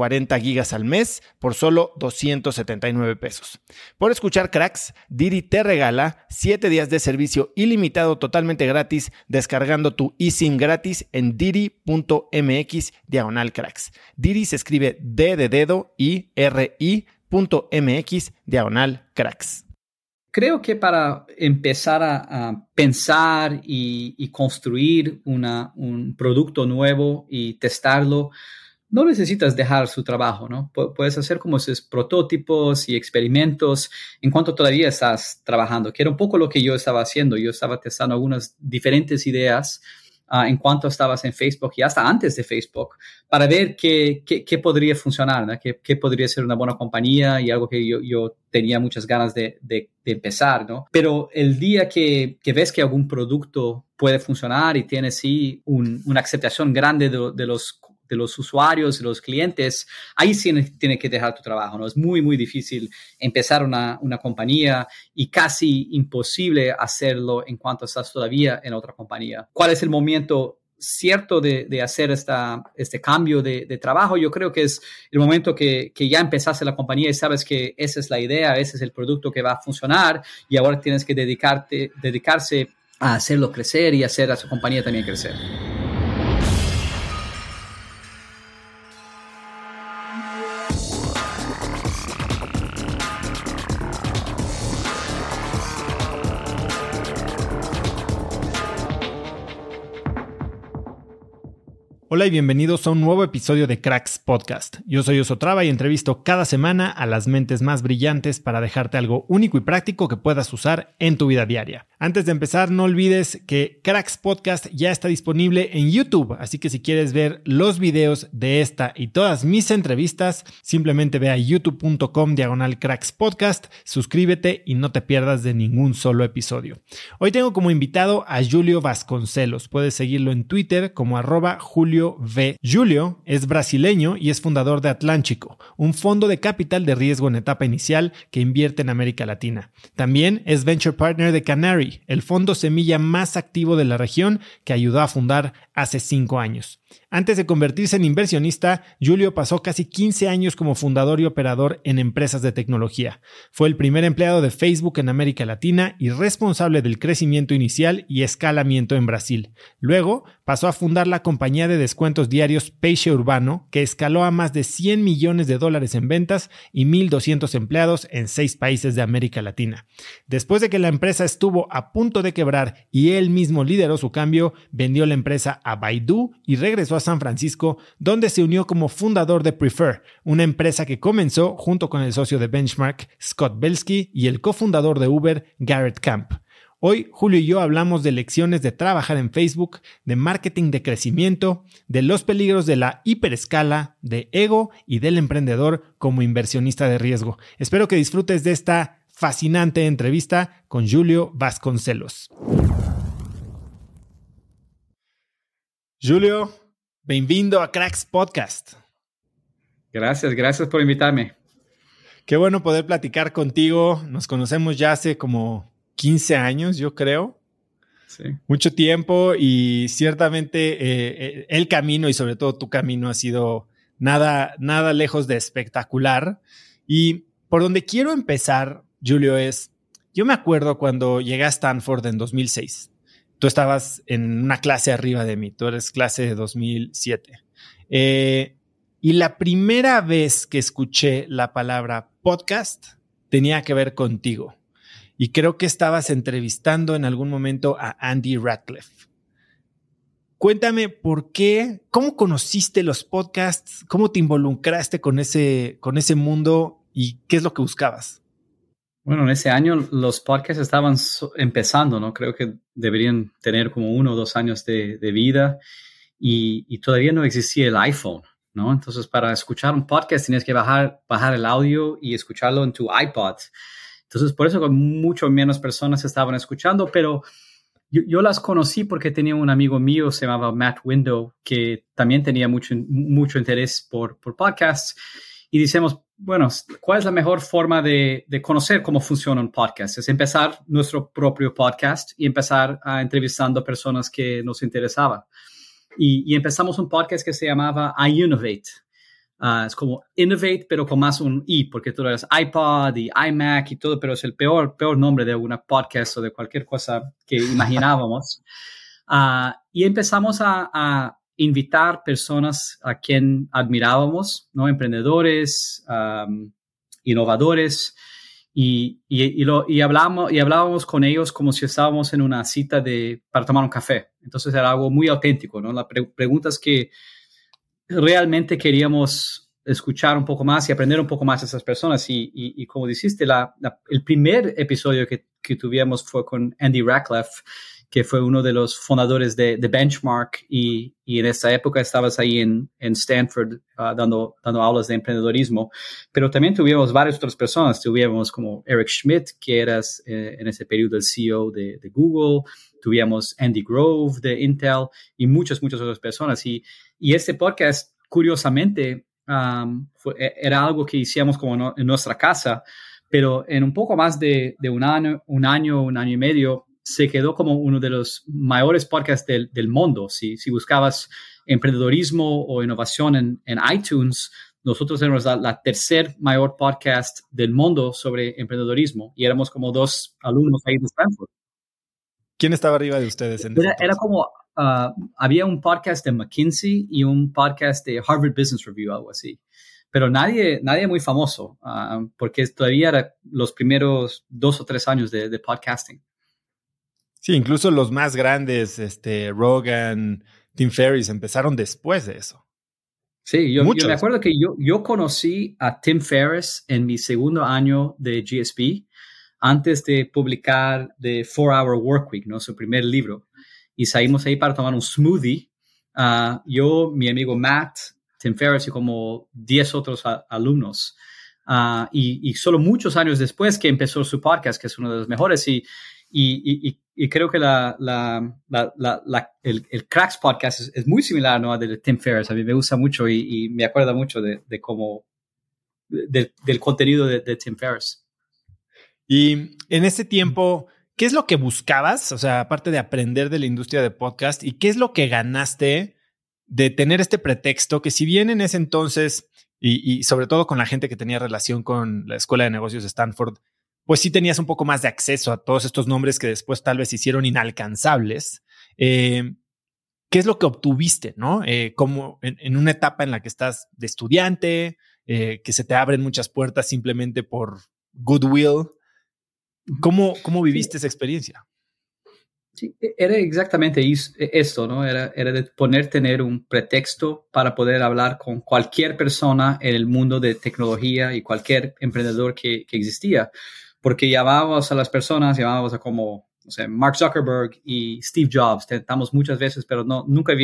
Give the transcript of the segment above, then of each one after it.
40 gigas al mes por solo 279 pesos. Por escuchar cracks, Didi te regala 7 días de servicio ilimitado totalmente gratis descargando tu eSIM gratis en didi.mx diagonal cracks. Didi se escribe D de dedo y R I.mx diagonal cracks. Creo que para empezar a, pensar y, construir un producto nuevo y testarlo, no necesitas dejar su trabajo, ¿no? puedes hacer como esos prototipos y experimentos en cuanto todavía estás trabajando, que era un poco lo que yo estaba haciendo. Yo estaba testando algunas diferentes ideas ah, en cuanto estabas en Facebook y hasta antes de Facebook para ver qué, qué, podría funcionar, ¿no? qué, qué, podría ser una buena compañía y algo que yo, yo tenía muchas ganas de, de, empezar, ¿no? Pero el día que, que, ves que algún producto puede funcionar y tiene sí una aceptación grande de, de los de los usuarios y los clientes, ahí sí tienes que dejar tu trabajo, ¿no? Es muy, muy difícil empezar una, una compañía y casi imposible hacerlo en cuanto estás todavía en otra compañía. ¿Cuál es el momento cierto de, de, hacer esta, este cambio de, de, trabajo. Yo creo que es el momento que, que, ya empezaste la compañía y sabes que esa es la idea, ese es el producto que va a funcionar y ahora tienes que dedicarte, dedicarse a hacerlo crecer y hacer a su compañía también crecer. Hola y bienvenidos a un nuevo episodio de Cracks Podcast. Yo soy Osotrava y entrevisto cada semana a las mentes más brillantes para dejarte algo único y práctico que puedas usar en tu vida diaria. Antes de empezar, no olvides que Cracks Podcast ya está disponible en YouTube, así que si quieres ver los videos de esta y todas mis entrevistas, simplemente ve a youtube.com diagonal Cracks Podcast, suscríbete y no te pierdas de ningún solo episodio. Hoy tengo como invitado a Julio Vasconcelos. Puedes seguirlo en Twitter como arroba Julio V. Julio es brasileño y es fundador de Atlántico, un fondo de capital de riesgo en etapa inicial que invierte en América Latina. También es venture partner de Canary, el fondo semilla más activo de la región que ayudó a fundar hace cinco años. Antes de convertirse en inversionista, Julio pasó casi 15 años como fundador y operador en empresas de tecnología. Fue el primer empleado de Facebook en América Latina y responsable del crecimiento inicial y escalamiento en Brasil. Luego pasó a fundar la compañía de descuentos diarios Peixe Urbano, que escaló a más de 100 millones de dólares en ventas y 1.200 empleados en seis países de América Latina. Después de que la empresa estuvo a punto de quebrar y él mismo lideró su cambio, vendió la empresa a Baidu y regresó a San Francisco, donde se unió como fundador de Prefer, una empresa que comenzó junto con el socio de Benchmark, Scott Belsky, y el cofundador de Uber, Garrett Camp. Hoy Julio y yo hablamos de lecciones de trabajar en Facebook, de marketing de crecimiento, de los peligros de la hiperescala, de ego y del emprendedor como inversionista de riesgo. Espero que disfrutes de esta fascinante entrevista con Julio Vasconcelos. Julio, bienvenido a Cracks Podcast. Gracias, gracias por invitarme. Qué bueno poder platicar contigo. Nos conocemos ya hace como 15 años, yo creo. Sí. Mucho tiempo y ciertamente eh, eh, el camino y sobre todo tu camino ha sido nada, nada lejos de espectacular. Y por donde quiero empezar, Julio, es, yo me acuerdo cuando llegué a Stanford en 2006. Tú estabas en una clase arriba de mí, tú eres clase de 2007. Eh, y la primera vez que escuché la palabra podcast tenía que ver contigo. Y creo que estabas entrevistando en algún momento a Andy Radcliffe. Cuéntame por qué, cómo conociste los podcasts, cómo te involucraste con ese, con ese mundo y qué es lo que buscabas. Bueno, en ese año los podcasts estaban empezando, ¿no? Creo que deberían tener como uno o dos años de, vida y, y, todavía no existía el iPhone. ¿no? Entonces, para escuchar un podcast tienes que bajar, bajar el audio y escucharlo en tu iPod. Entonces, por eso mucho menos personas estaban escuchando, pero yo, las conocí porque tenía un amigo mío, se llamaba Matt Window, que también tenía mucho, mucho interés por, por podcasts. Y decimos, bueno, ¿cuál es la mejor forma de, de, conocer cómo funciona un podcast? Es empezar nuestro propio podcast y empezar a entrevistando personas que nos interesaban. Y, empezamos un podcast que se llamaba I Innovate. Ah, es como Innovate, pero con más un I, porque tú eres iPod y iMac y todo, pero es el peor, peor nombre de una podcast o de cualquier cosa que imaginábamos. Uh, y empezamos a, a, invitar personas a quien admirábamos, ¿no? Emprendedores, innovadores, y, y, lo, y, hablamos, y hablábamos con ellos como si estábamos en una cita de, para tomar un café. Entonces era algo muy auténtico, ¿no? Las preguntas que realmente queríamos escuchar un poco más y aprender un poco más de esas personas. Y, y como dijiste, la, el primer episodio que, que tuvimos fue con Andy Radcliffe que fue uno de los fundadores de, Benchmark y, en esa época estabas ahí en, Stanford uh, dando, dando aulas de emprendedorismo, pero también tuvimos varias otras personas, tuvimos como Eric Schmidt, que eras eh, en ese periodo el CEO de, Google, tuvimos Andy Grove de Intel y muchas, muchas otras personas. Y, y este podcast, curiosamente, e, era algo que hicimos como en nuestra casa, pero en un poco más de, de un año, un año, un año y medio, se quedó como uno de los mayores podcasts del, del mundo. Si, si, buscabas emprendedorismo o innovación en, en iTunes, nosotros éramos la, tercer mayor podcast del mundo sobre emprendedorismo y éramos como dos alumnos ahí de Stanford. ¿Quién estaba arriba de ustedes? En era, era, como, uh, había un podcast de McKinsey y un podcast de Harvard Business Review, algo así. Pero nadie, nadie muy famoso, uh, porque todavía eran los primeros dos o tres años de, de podcasting. Sí, incluso los más grandes, este, Rogan, Tim Ferriss, empezaron después de eso. Sí, yo, me acuerdo que yo, yo conocí a Tim Ferriss en mi segundo año de GSP, antes de publicar The Four Hour Work Week, ¿no? su primer libro. Y salimos ahí para tomar un smoothie. Uh, yo, mi amigo Matt, Tim Ferriss y como 10 otros alumnos. Uh, y, y, solo muchos años después que empezó su podcast, que es uno de los mejores, y, y, creo que la, el, Cracks podcast es, muy similar ¿no? a de Tim Ferriss. A mí me gusta mucho y, me acuerda mucho de, cómo, del contenido de, de, Tim Ferriss. Y en ese tiempo, ¿qué es lo que buscabas? O sea, aparte de aprender de la industria de podcast, ¿y qué es lo que ganaste de tener este pretexto que si bien en ese entonces, y, y sobre todo con la gente que tenía relación con la Escuela de Negocios de Stanford, pues sí tenías un poco más de acceso a todos estos nombres que después tal vez hicieron inalcanzables. Eh, ¿Qué es lo que obtuviste, no? Eh, como en, una etapa en la que estás de estudiante, eh, que se te abren muchas puertas simplemente por goodwill. ¿Cómo, cómo viviste esa experiencia? Sí, e, era exactamente e, esto, ¿no? Era, era de poner, tener un pretexto para poder hablar con cualquier persona en el mundo de tecnología y cualquier emprendedor que, que existía porque llamábamos a las personas, llamábamos a como, no sé, Mark Zuckerberg y Steve Jobs, tentamos muchas veces, pero no, nunca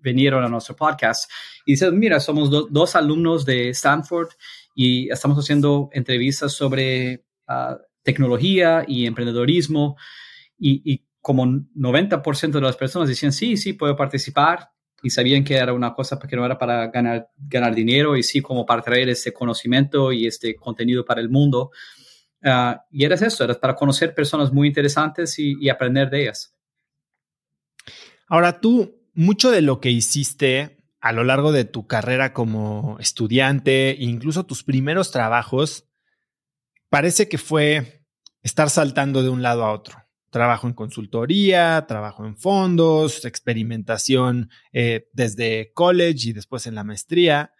vinieron a nuestro podcast. Y dicen, mira, somos dos alumnos de Stanford y estamos haciendo entrevistas sobre ah, tecnología y emprendedorismo. Y, y como 90% de las personas decían, sí, sí, puedo participar. y sabían que era una cosa que no era para ganar, ganar dinero y sí como para traer este conocimiento y este contenido para el mundo. Ah, y era eso, era para conocer personas muy interesantes y, aprender de ellas. Ahora tú, mucho de lo que hiciste a lo largo de tu carrera como estudiante, incluso tus primeros trabajos, parece que fue estar saltando de un lado a otro trabajo en consultoría, trabajo en fondos, experimentación eh, desde college y después en la maestría,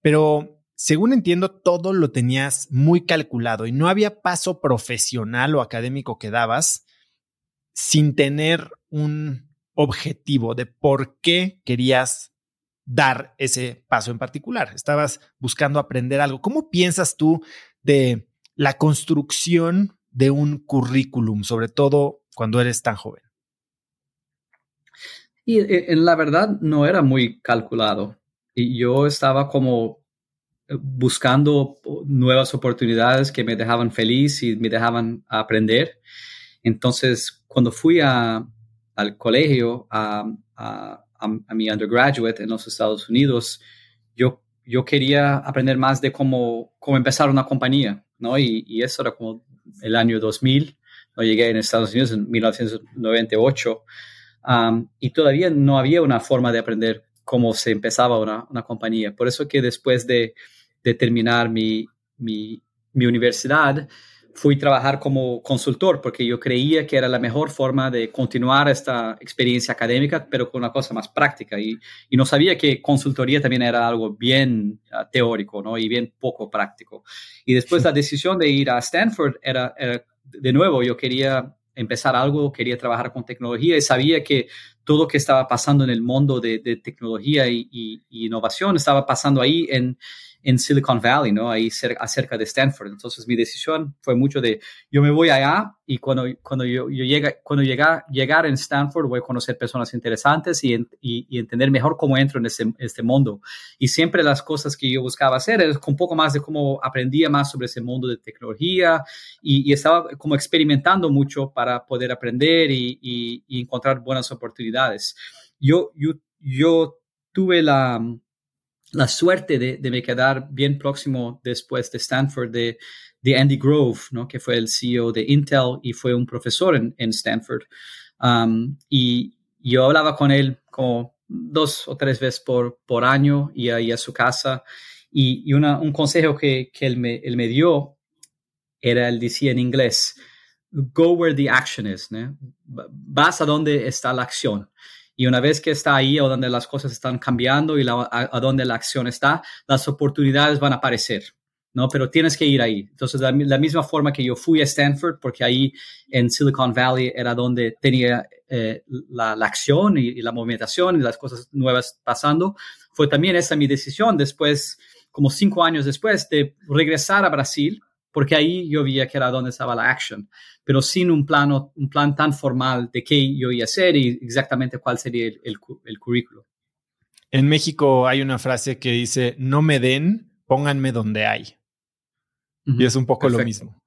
pero según entiendo, todo lo tenías muy calculado y no había paso profesional o académico que dabas sin tener un objetivo de por qué querías dar ese paso en particular. Estabas buscando aprender algo. ¿Cómo piensas tú de la construcción de un currículum, sobre todo cuando eres tan joven? Y eh, en la verdad no era muy calculado. Y yo estaba como buscando nuevas oportunidades que me dejaban feliz y me dejaban aprender. Entonces, cuando fui a, al colegio, a, a, a, mi undergraduate en los Estados Unidos, yo, yo quería aprender más de cómo, cómo empezar una compañía, ¿no? Y, y eso era como el año 2000 no llegué en Estados Unidos en 1998 y todavía no había una forma de aprender cómo se empezaba una, una compañía. Por eso que después de, de terminar mi, mi, mi, universidad, fui a trabajar como consultor porque yo creía que era la mejor forma de continuar esta experiencia académica, pero con una cosa más práctica. Y, y no sabía que consultoría también era algo bien ah, teórico ¿no? y bien poco práctico. Y después la decisión de ir a Stanford era, era de nuevo, yo quería empezar algo, quería trabajar con tecnología y sabía que todo lo que estaba pasando en el mundo de, tecnología y, innovación estaba pasando ahí en, en Silicon Valley, ¿no? Ahí cerca, cerca de Stanford. Entonces mi decisión fue mucho de, yo me voy allá y cuando, cuando yo, yo llega, cuando llega, llegar en Stanford voy a conocer personas interesantes y, y, entender mejor cómo entro en este, este, mundo. Y siempre las cosas que yo buscaba hacer es un poco más de cómo aprendía más sobre ese mundo de tecnología y, estaba como experimentando mucho para poder aprender y, encontrar buenas oportunidades. Yo, yo, yo tuve la, la suerte de, de, me quedar bien próximo después de Stanford de, de, Andy Grove, ¿no? que fue el CEO de Intel y fue un profesor en, en Stanford. Um, y yo hablaba con él como dos o tres veces por, por año y a su casa. Y, y un consejo que, que él, me, él me dio era, él decía en inglés, go where the action is, ¿no? vas a donde está la acción. Y una vez que está ahí o donde las cosas están cambiando y a, donde la acción está, las oportunidades van a aparecer. ¿no? Pero tienes que ir ahí. Entonces, la, la, misma forma que yo fui a Stanford, porque ahí en Silicon Valley era donde tenía eh, la, la, acción y, y, la movimentación y las cosas nuevas pasando, fue también esa mi decisión después, como cinco años después, de regresar a Brasil porque ahí yo veía que era donde estaba la action, pero sin un, plano, un plan tan formal de qué yo iba a hacer y exactamente cuál sería el, el, currículo. En México hay una frase que dice, no me den, pónganme donde hay. Y es un poco lo mismo.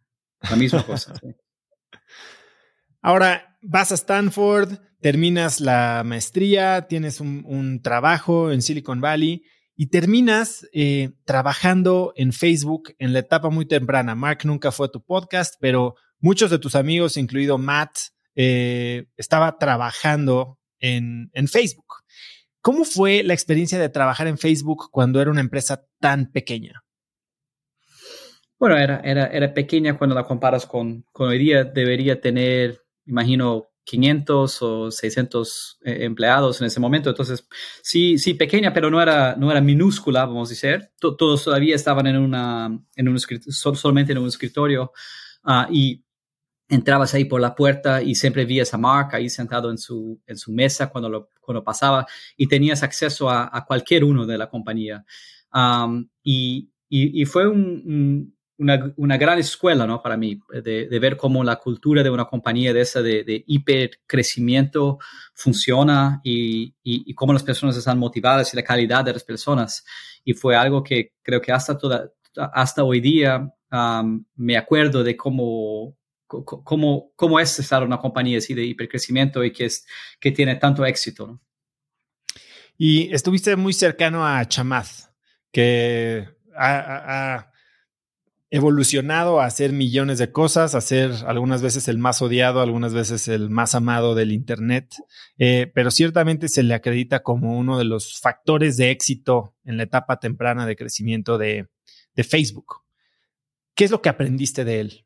La misma cosa. Ahora, vas a Stanford, terminas la maestría, tienes un, un trabajo en Silicon Valley y terminas eh, trabajando en Facebook en la etapa muy temprana. Mark nunca fue a tu podcast, pero muchos de tus amigos, incluido Matt, eh, estaba trabajando en, en, Facebook. ¿Cómo fue la experiencia de trabajar en Facebook cuando era una empresa tan pequeña? Bueno, era, era, era pequeña cuando la comparas con, con hoy día. Debería tener, imagino, 500 o 600 eh, empleados en ese momento. Entonces, sí, sí, pequeña, pero no era, no era minúscula, vamos a decir. todos todavía estaban en una, en un solamente en un escritorio uh, y entrabas ahí por la puerta y siempre vías a Mark ahí sentado en su, en su mesa cuando, lo, cuando pasaba y tenías acceso a, a cualquier uno de la compañía. Um, y, y, y, fue un una, una, gran escuela ¿no? para mí, de, de, ver cómo la cultura de una compañía de esa de, de hipercrecimiento funciona y, y, cómo las personas están motivadas y la calidad de las personas. Y fue algo que creo que hasta, toda, hasta hoy día me acuerdo de cómo, cómo, cómo es estar una compañía así de hipercrecimiento y que, es, que tiene tanto éxito. Y estuviste muy cercano a Chamath, que ha, evolucionado a hacer millones de cosas, a ser algunas veces el más odiado, algunas veces el más amado del Internet, eh, pero ciertamente se le acredita como uno de los factores de éxito en la etapa temprana de crecimiento de, Facebook. ¿Qué es lo que aprendiste de él?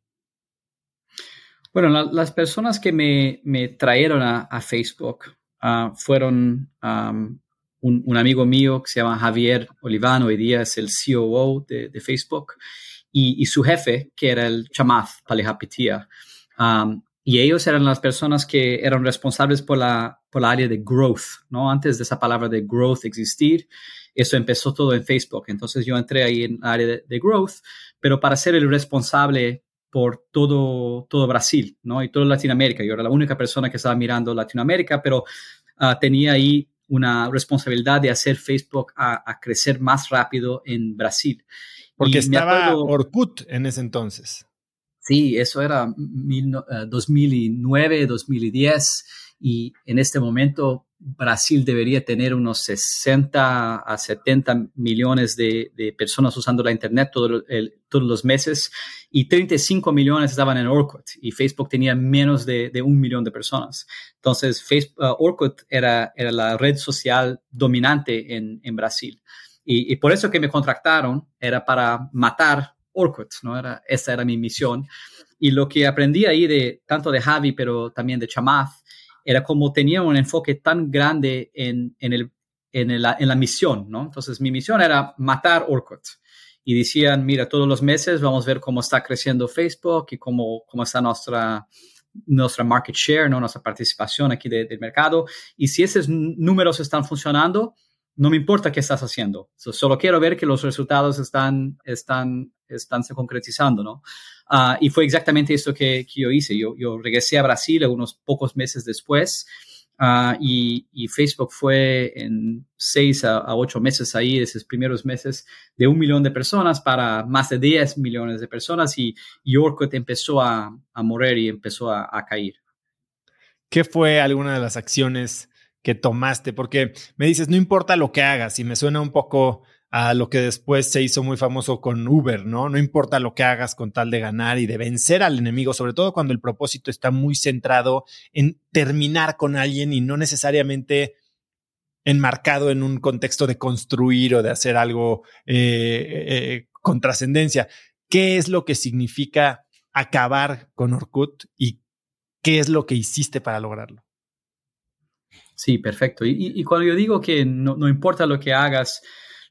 Bueno, las personas que me, trajeron a, Facebook ah, fueron un, amigo mío que se llama Javier Olivano, hoy día es el COO de Facebook, y, su jefe, que era el Chamath Palejapitia. Um, y ellos eran las personas que eran responsables por la, por área de growth, ¿no? Antes de esa palabra de growth existir, eso empezó todo en Facebook. Entonces yo entré ahí en área de, growth, pero para ser el responsable por todo, todo Brasil, ¿no? Y toda Latinoamérica. Yo era la única persona que estaba mirando Latinoamérica, pero uh, tenía ahí una responsabilidad de hacer Facebook a, crecer más rápido en Brasil. Porque estaba Orkut en ese entonces. Sí, eso era 2009, 2010 eh, y en este momento Brasil debería tener unos 60 a 70 millones de, personas usando la Internet todos los meses y 35 millones estaban en Orkut y Facebook tenía menos de, un millón de personas. Entonces, Facebook, uh, Orkut era, era la red social dominante en, en Brasil. Y, por eso que me contrataron era para matar Orkut, ¿no? Era, esa era mi misión. Y lo que aprendí ahí de tanto de Javi, pero también de Chamath, era como tenía un enfoque tan grande en, en, el, en, en la misión, ¿no? Entonces mi misión era matar Orkut. Y decían, mira, todos los meses vamos a ver cómo está creciendo Facebook y cómo, cómo está nuestra, nuestra market share, ¿no? nuestra participación aquí del mercado. Y si esos números están funcionando, no me importa qué estás haciendo, solo quiero ver que los resultados están, están, se concretizando, ¿no? Ah, y fue exactamente eso que, yo hice. Yo, regresé a Brasil unos pocos meses después ah, y, Facebook fue en seis a, ocho meses ahí, esos primeros meses, de un millón de personas para más de 10 millones de personas y, y Orkut empezó a, morir y empezó a caer. ¿Qué fue alguna de las acciones que tomaste? Porque me dices, no importa lo que hagas, y me suena un poco a lo que después se hizo muy famoso con Uber, ¿no? No importa lo que hagas con tal de ganar y de vencer al enemigo, sobre todo cuando el propósito está muy centrado en terminar con alguien y no necesariamente enmarcado en un contexto de construir o de hacer algo eh, eh, con trascendencia. ¿Qué es lo que significa acabar con Orkut y qué es lo que hiciste para lograrlo? Sí, perfecto. Y, cuando yo digo que no, importa lo que hagas,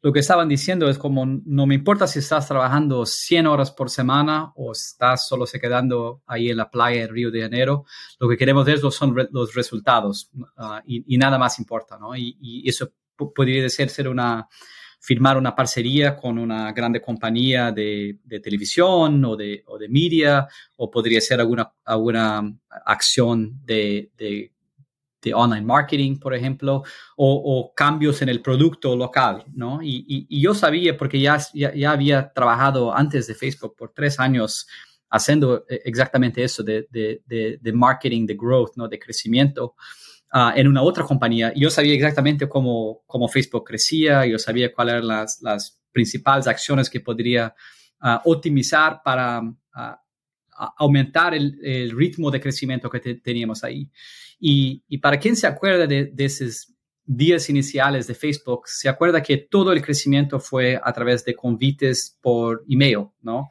lo que estaban diciendo es como, no me importa si estás trabajando 100 horas por semana o estás solo se quedando ahí en la playa en Río de Janeiro, lo que queremos ver son los resultados ah, y, nada más importa, ¿no? Y, eso podría ser, ser una, firmar una parcería con una grande compañía de, televisión o de, o de media, o podría ser alguna, alguna acción de, de de online marketing, por ejemplo, o, cambios en el producto local, ¿no? Y, yo sabía, porque ya, ya, había trabajado antes de Facebook por tres años haciendo eh, exactamente eso de, de, marketing, de growth, ¿no? De crecimiento. Ah, en una otra compañía, yo sabía exactamente cómo, cómo Facebook crecía, yo sabía cuáles eran las, las principales acciones que podría ah, optimizar para ah, aumentar el, el, ritmo de crecimiento que teníamos ahí. Y, para quien se acuerda de, esos días iniciales de Facebook, se acuerda que todo el crecimiento fue a través de convites por email, ¿no?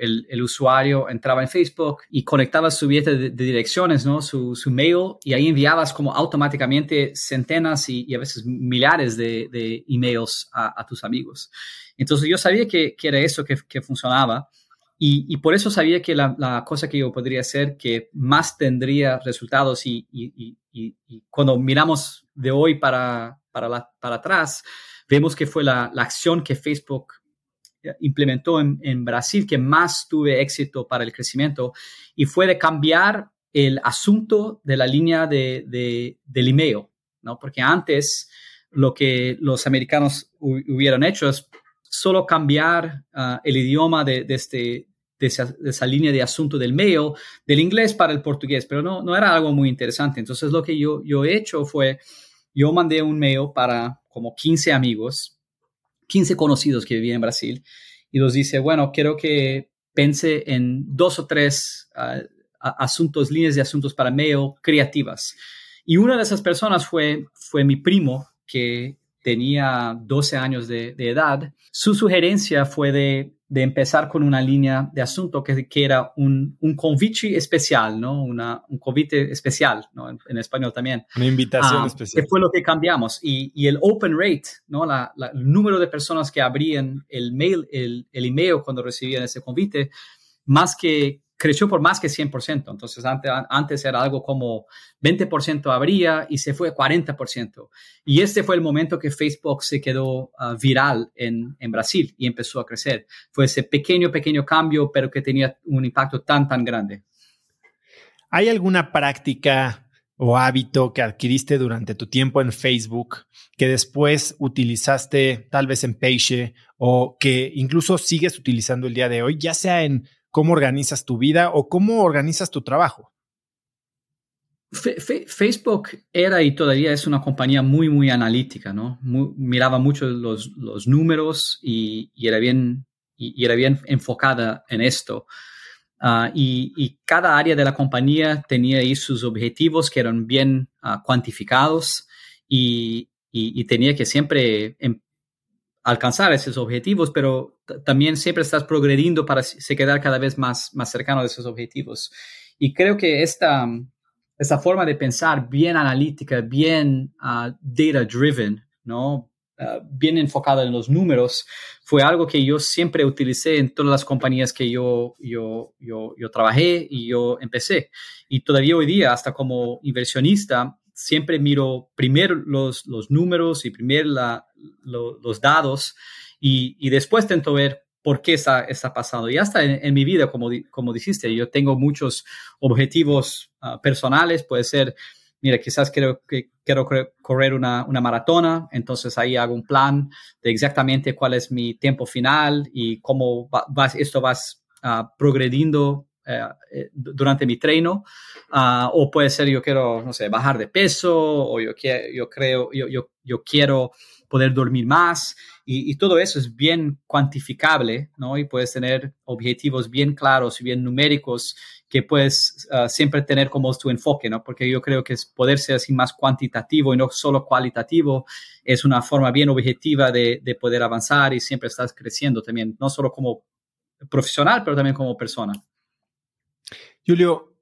el, usuario entraba en Facebook y conectaba su billete de, direcciones, ¿no? Su, su, mail y ahí enviabas como automáticamente centenas y, a veces millares de, de emails a, tus amigos. Entonces yo sabía que, que era eso que, que funcionaba y, por eso sabía que la, cosa que yo podría hacer que más tendría resultados y, cuando miramos de hoy para, para, para atrás, vemos que fue la, acción que Facebook implementó en, Brasil que más tuve éxito para el crecimiento y fue de cambiar el asunto de la línea de, de, del email, ¿no? Porque antes lo que los americanos hubieran hecho es solo cambiar ah, el idioma de, este, de, esa, línea de asunto del mail del inglés para el portugués, pero no, no era algo muy interesante. Entonces lo que yo, yo he hecho fue, yo mandé un mail para como 15 amigos, 15 conocidos que vivían en Brasil, y los dice, bueno, quiero que pense en dos o tres ah, asuntos, líneas de asuntos para mail creativas. Y una de esas personas fue, fue mi primo, que tenía 12 años de, edad. Su sugerencia fue de, empezar con una línea de asunto que, que era un, un convite especial, ¿no? Una, un convite especial, ¿no? En, español también. Una invitación ah, especial. Que fue lo que cambiamos. Y, y el open rate, ¿no? La, el número de personas que abrían el mail, el, el email cuando recibían ese convite, más que, creció por más que 100%. Entonces, antes, antes era algo como 20% habría y se fue a 40%. Y este fue el momento que Facebook se quedó ah, viral en, en, Brasil y empezó a crecer. Fue ese pequeño, pequeño cambio, pero que tenía un impacto tan, tan grande. ¿Hay alguna práctica o hábito que adquiriste durante tu tiempo en Facebook que después utilizaste tal vez en Page o que incluso sigues utilizando el día de hoy, ya sea en cómo organizas tu vida o cómo organizas tu trabajo. Facebook era y todavía es una compañía muy, muy analítica, ¿no? miraba mucho los, números y, era bien, y, era bien enfocada en esto. Ah, y, cada área de la compañía tenía ahí sus objetivos que eran bien ah, cuantificados y, tenía que siempre em, alcanzar esos objetivos, pero también siempre estás progrediendo para se quedar cada vez más, más cercano de esos objetivos. Y creo que esta, esta forma de pensar bien analítica, bien uh, data driven, ¿no? Uh, bien enfocada en los números, fue algo que yo siempre utilicé en todas las compañías que yo, yo, yo, yo trabajé y yo empecé. Y todavía hoy día, hasta como inversionista, siempre miro primero los, los números y primero la, los dados y, y, después intento ver por qué está, está pasando. Y hasta en, mi vida, como, como dijiste, yo tengo muchos objetivos ah, personales, puede ser, mira, quizás quiero, quiero correr una, una, maratona, entonces ahí hago un plan de exactamente cuál es mi tiempo final y cómo va, esto va uh, progrediendo eh, eh, durante mi treino, ah, o puede ser yo quiero, no sé, bajar de peso, o yo, quiero, yo creo, yo, yo, yo quiero poder dormir más, y, todo eso es bien cuantificable, ¿no? Y puedes tener objetivos bien claros y bien numéricos que puedes ah, siempre tener como tu enfoque, ¿no? Porque yo creo que es poder ser así más cuantitativo y no solo cualitativo es una forma bien objetiva de, de poder avanzar y siempre estás creciendo también, no solo como profesional, pero también como persona. Julio,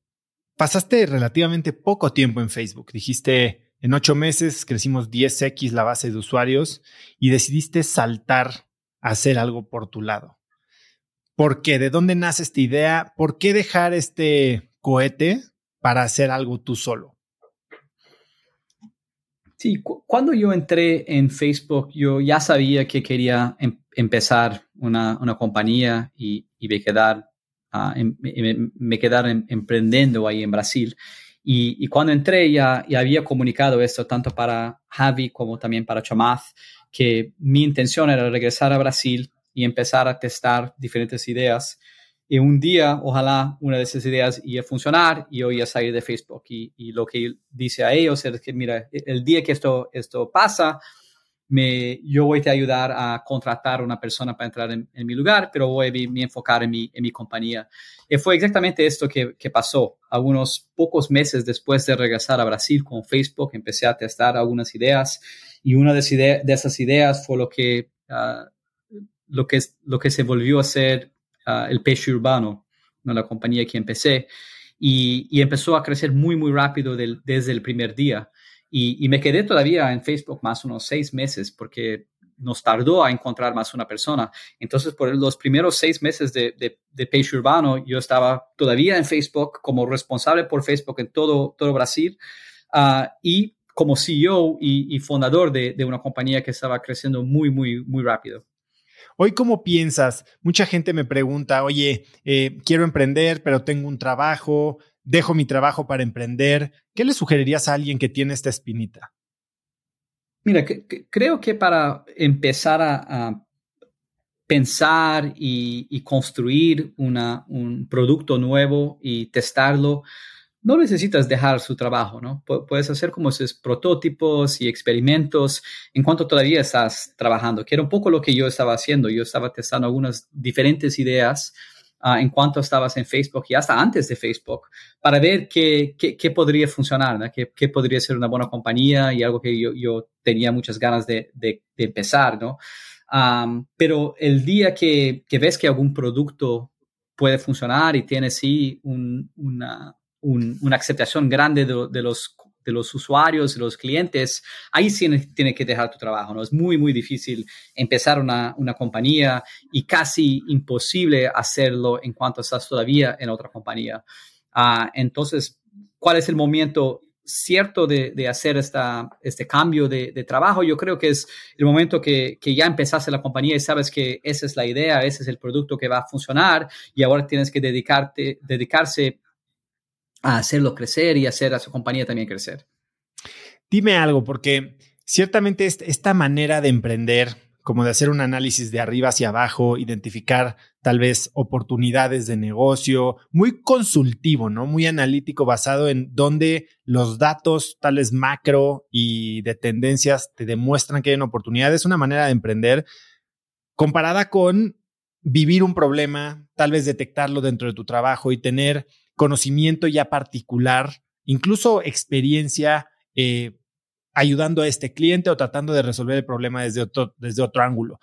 pasaste relativamente poco tiempo en Facebook. Dijiste, en ocho meses crecimos 10x la base de usuarios y decidiste saltar a hacer algo por tu lado. ¿Por qué? ¿De dónde nace esta idea? ¿Por qué dejar este cohete para hacer algo tú solo? Sí, cuando yo entré en Facebook, yo ya sabía que quería em-, empezar una, compañía y, y quedar Em, me, quedaron emprendiendo ahí en Brasil. Y, cuando entré ya, había comunicado esto tanto para Javi como también para Chamath, que mi intención era regresar a Brasil y empezar a testar diferentes ideas. Y un día, ojalá una de esas ideas iba a funcionar y yo iba a salir de Facebook. Y, y lo que dice a ellos es que, mira, el día que esto, esto pasa, me, yo voy a ayudar a contratar una persona para entrar en, mi lugar, pero voy a me enfocar en mi, en mi compañía. Y fue exactamente esto que, que pasó. Algunos pocos meses después de regresar a Brasil con Facebook, empecé a testar algunas ideas y una de, de esas ideas fue lo que, uh, lo que, lo que se volvió a ser uh, el peixe urbano, ¿no? la compañía que empecé. Y, y empezó a crecer muy, muy rápido del, desde el primer día. Y, me quedé todavía en Facebook más unos seis meses porque nos tardó a encontrar más una persona. Entonces, por los primeros seis meses de, de, Peixe Urbano, yo estaba todavía en Facebook como responsable por Facebook en todo, todo Brasil ah, y como CEO y, fundador de, de, una compañía que estaba creciendo muy, muy, muy rápido. Hoy, ¿cómo piensas? Mucha gente me pregunta, oye, eh, quiero emprender, pero tengo un trabajo, dejo mi trabajo para emprender. ¿Qué le sugerirías a alguien que tiene esta espinita? Mira, creo que para empezar a, pensar y, construir un producto nuevo y testarlo, no necesitas dejar su trabajo, ¿no? puedes hacer como esos prototipos y experimentos en cuanto todavía estás trabajando, que era un poco lo que yo estaba haciendo. Yo estaba testando algunas diferentes ideas ah, en cuanto estabas en Facebook y hasta antes de Facebook para ver qué, qué, podría funcionar, ¿no? qué, qué, podría ser una buena compañía y algo que yo, yo tenía muchas ganas de, de, empezar, ¿no? pero el día que, que ves que algún producto puede funcionar y tiene sí una, una aceptación grande de, los, de los usuarios, de los clientes, ahí sí tiene que dejar tu trabajo, ¿no? Es muy, muy difícil empezar una, una compañía y casi imposible hacerlo en cuanto estás todavía en otra compañía. Ah, entonces, ¿cuál es el momento cierto de, de, hacer esta, este cambio de, de, trabajo, yo creo que es el momento que, que, ya empezaste la compañía y sabes que esa es la idea, ese es el producto que va a funcionar y ahora tienes que dedicarte, dedicarse a hacerlo crecer y hacer a su compañía también crecer. Dime algo, porque ciertamente esta manera de emprender, como de hacer un análisis de arriba hacia abajo, identificar tal vez oportunidades de negocio, muy consultivo, ¿no? Muy analítico, basado en donde los datos tales macro y de tendencias te demuestran que hay una oportunidad. Es una manera de emprender comparada con vivir un problema, tal vez detectarlo dentro de tu trabajo y tener conocimiento ya particular, incluso experiencia eh, ayudando a este cliente o tratando de resolver el problema desde otro, desde otro ángulo.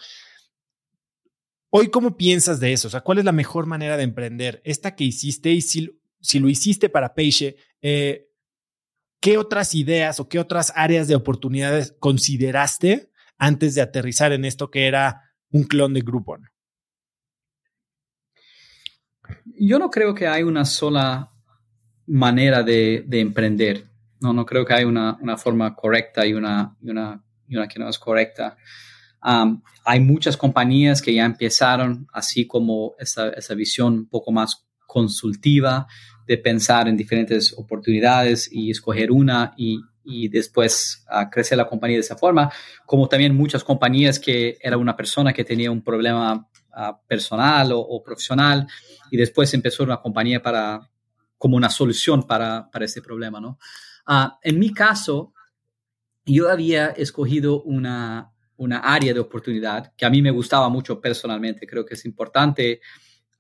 Hoy, ¿cómo piensas de eso? O sea, ¿cuál es la mejor manera de emprender? Esta que hiciste y si, lo hiciste para Peixe, eh, ¿qué otras ideas o qué otras áreas de oportunidades consideraste antes de aterrizar en esto que era un clon de Groupon? Yo no creo que hay una sola manera de, emprender. No, no creo que hay una, forma correcta y una, que no es correcta. hay muchas compañías que ya empezaron así como esa, esa visión un poco más consultiva de pensar en diferentes oportunidades y escoger una y, después crecer la compañía de esa forma, como también muchas compañías que era una persona que tenía un problema personal o, profesional y después empezó una compañía para, como una solución para, para este problema, ¿no? Ah, en mi caso, yo había escogido una, una área de oportunidad que a mí me gustaba mucho personalmente. Creo que es importante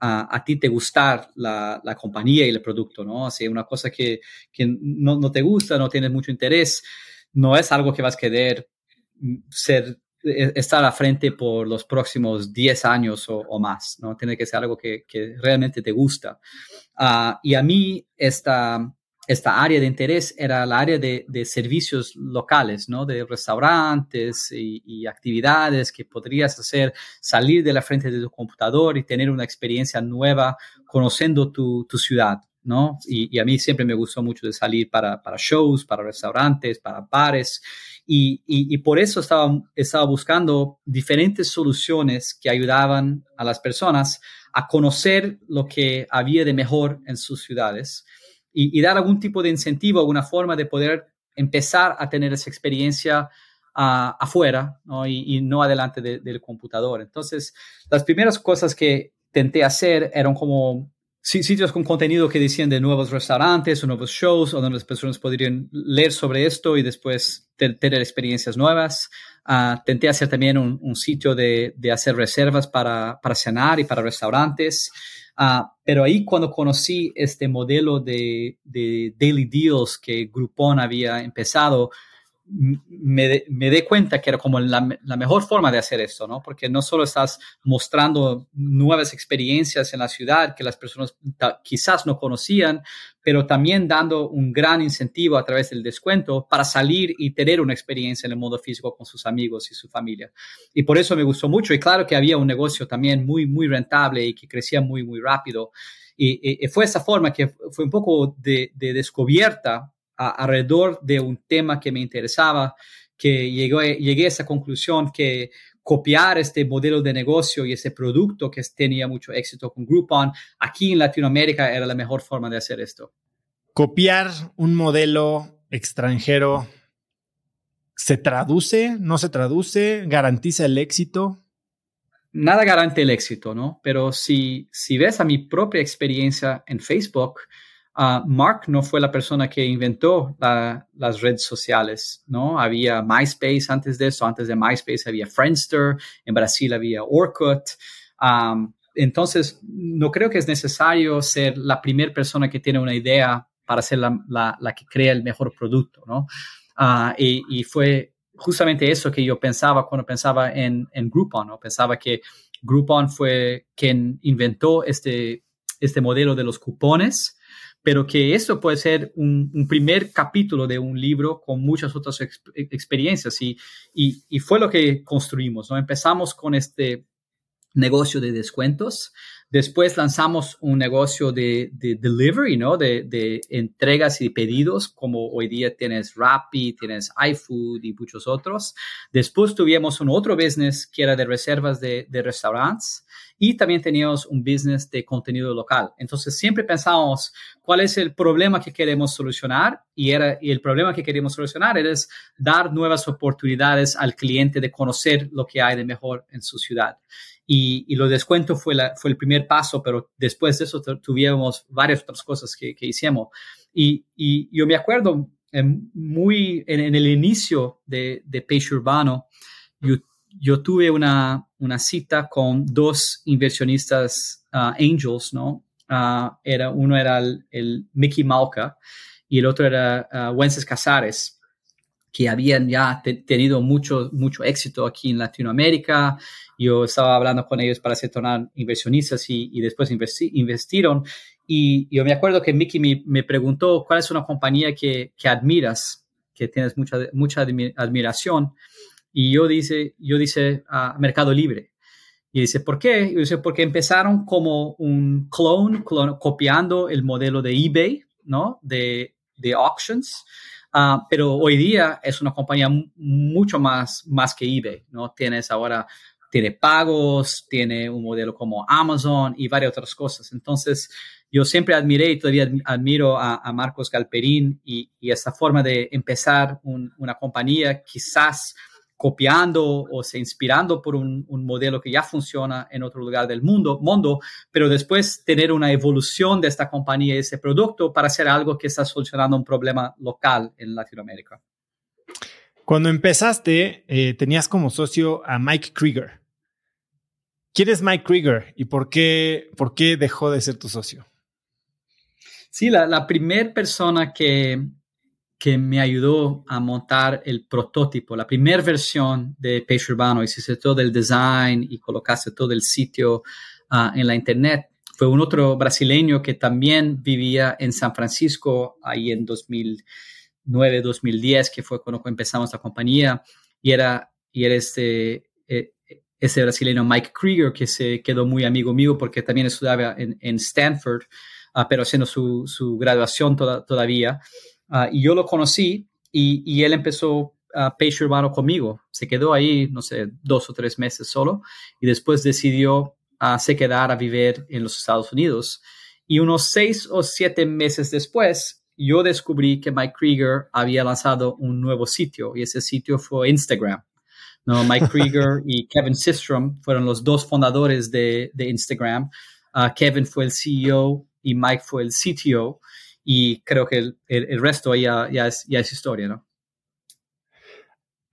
a, ti te gustar la, la, compañía y el producto, ¿no? Así, una cosa que, que no, no, te gusta, no tienes mucho interés, no es algo que vas a querer ser e, estar a frente por los próximos 10 años o, más, ¿no? Tiene que ser algo que, realmente te gusta. Ah, y a mí esta, esta área de interés era la área de, servicios locales, ¿no? De restaurantes y, actividades que podrías hacer, salir de la frente de tu computador y tener una experiencia nueva conociendo tu, tu ciudad, ¿no? Y, a mí siempre me gustó mucho de salir para, para shows, para restaurantes, para bares. Y, por eso estaba, estaba buscando diferentes soluciones que ayudaban a las personas a conocer lo que había de mejor en sus ciudades y, dar algún tipo de incentivo, alguna forma de poder empezar a tener esa experiencia ah, afuera Y, no adelante del computador. Entonces, las primeras cosas que intenté hacer eran como sitios con contenido que decían de nuevos restaurantes o nuevos shows, o donde las personas podrían leer sobre esto y después tener experiencias nuevas. Uh, intenté hacer también un, sitio de, de, hacer reservas para, para, cenar y para restaurantes. Uh, pero ahí cuando conocí este modelo de, de daily deals que Groupon había empezado, me, me dé cuenta que era como la, mejor forma de hacer esto, ¿no? Porque no solo estás mostrando nuevas experiencias en la ciudad que las personas quizás no conocían, pero también dando un gran incentivo a través del descuento para salir y tener una experiencia en el mundo físico con sus amigos y su familia. Y por eso me gustó mucho. Y claro que había un negocio también muy, muy rentable y que crecía muy, muy rápido. Y, fue esa forma que fue un poco de, de descubierta alrededor de un tema que me interesaba, que llegué, llegué a esa conclusión que copiar este modelo de negocio y ese producto que tenía mucho éxito con Groupon, aquí en Latinoamérica era la mejor forma de hacer esto. Copiar un modelo extranjero se traduce, no se traduce, garantiza el éxito. Nada garante el éxito, ¿no? Pero si, si ves a mi propia experiencia en Facebook, Uh, Mark no fue la persona que inventó las redes sociales, ¿no? Había MySpace antes de eso, antes de MySpace había Friendster, en Brasil había Orkut. Entonces, no creo que es necesario ser la primera persona que tiene una idea para ser la, que crea el mejor producto, ¿no? Y, y, fue justamente eso que yo pensaba cuando pensaba en, en Groupon, ¿no? Pensaba que Groupon fue quien inventó este, este modelo de los cupones pero que esto puede ser un, primer capítulo de un libro con muchas otras experiencias y, y, y, fue lo que construimos, ¿no? Empezamos con este negocio de descuentos, después lanzamos un negocio de, de delivery, ¿no? De, entregas y pedidos, como hoy día tienes Rappi, tienes iFood y muchos otros. Después tuvimos un otro business que era de reservas de, de restaurantes y también teníamos un business de contenido local. Entonces siempre pensábamos cuál es el problema que queremos solucionar y, era, y el problema que queríamos solucionar era dar nuevas oportunidades al cliente de conocer lo que hay de mejor en su ciudad. Y, y lo descuento fue, la, fue el primer paso, pero después de eso tuvimos varias otras cosas que, que hicimos. Y, y, yo me acuerdo en, muy en, el inicio de, de Urbano, yo yo tuve una, una cita con dos inversionistas uh, angels, ¿no? Uh, era, uno era el, Mickey Malka y el otro era uh, Wences Casares, que habían ya tenido mucho, mucho éxito aquí en Latinoamérica. Yo estaba hablando con ellos para ser inversionistas y, y después investiron. Y yo me acuerdo que Mickey me, me, preguntó cuál es una compañía que, que admiras, que tienes mucha, mucha admiración. Y yo dice, yo dice a Mercado Libre. Y dice, ¿por qué? Y dice, porque empezaron como un clone, copiando el modelo de eBay, ¿no? De, de auctions. Uh, pero hoy día es una compañía mucho más, más que eBay, ¿no? Tienes ahora, tiene pagos, tiene un modelo como Amazon y varias otras cosas. Entonces, yo siempre admiré y todavía admiro a, Marcos Galperín y, y, forma de empezar un, una compañía quizás copiando o se inspirando por un, modelo que ya funciona en otro lugar del mundo, mundo, pero después tener una evolución de esta compañía y ese producto para hacer algo que está solucionando un problema local en Latinoamérica. Cuando empezaste, eh, tenías como socio a Mike Krieger. ¿Quién es Mike Krieger y por qué, por qué dejó de ser tu socio? Sí, la, la primera persona que, que me ayudó a montar el prototipo, la primera versión de Peixe Urbano. Hiciste todo el design y colocaste todo el sitio ah, en la internet. Fue un otro brasileño que también vivía en San Francisco ahí en 2009, 2010, que fue cuando empezamos la compañía. Y era, y era este, eh, brasileño Mike Krieger, que se quedó muy amigo mío porque también estudiaba en, Stanford, ah, pero haciendo su, su graduación todavía. Ah, y yo lo conocí y, y él empezó a Peixe Urbano conmigo. Se quedó ahí, no sé, dos o tres meses solo y después decidió uh, se quedar a vivir en los Estados Unidos. Y unos seis o siete meses después, yo descubrí que Mike Krieger había lanzado un nuevo sitio y ese sitio fue Instagram. ¿no? Mike Krieger y Kevin Systrom fueron los dos fundadores de, de Instagram. Uh, Kevin fue el CEO y Mike fue el CTO y creo que el, el, resto ya, ya, es, ya es historia, ¿no?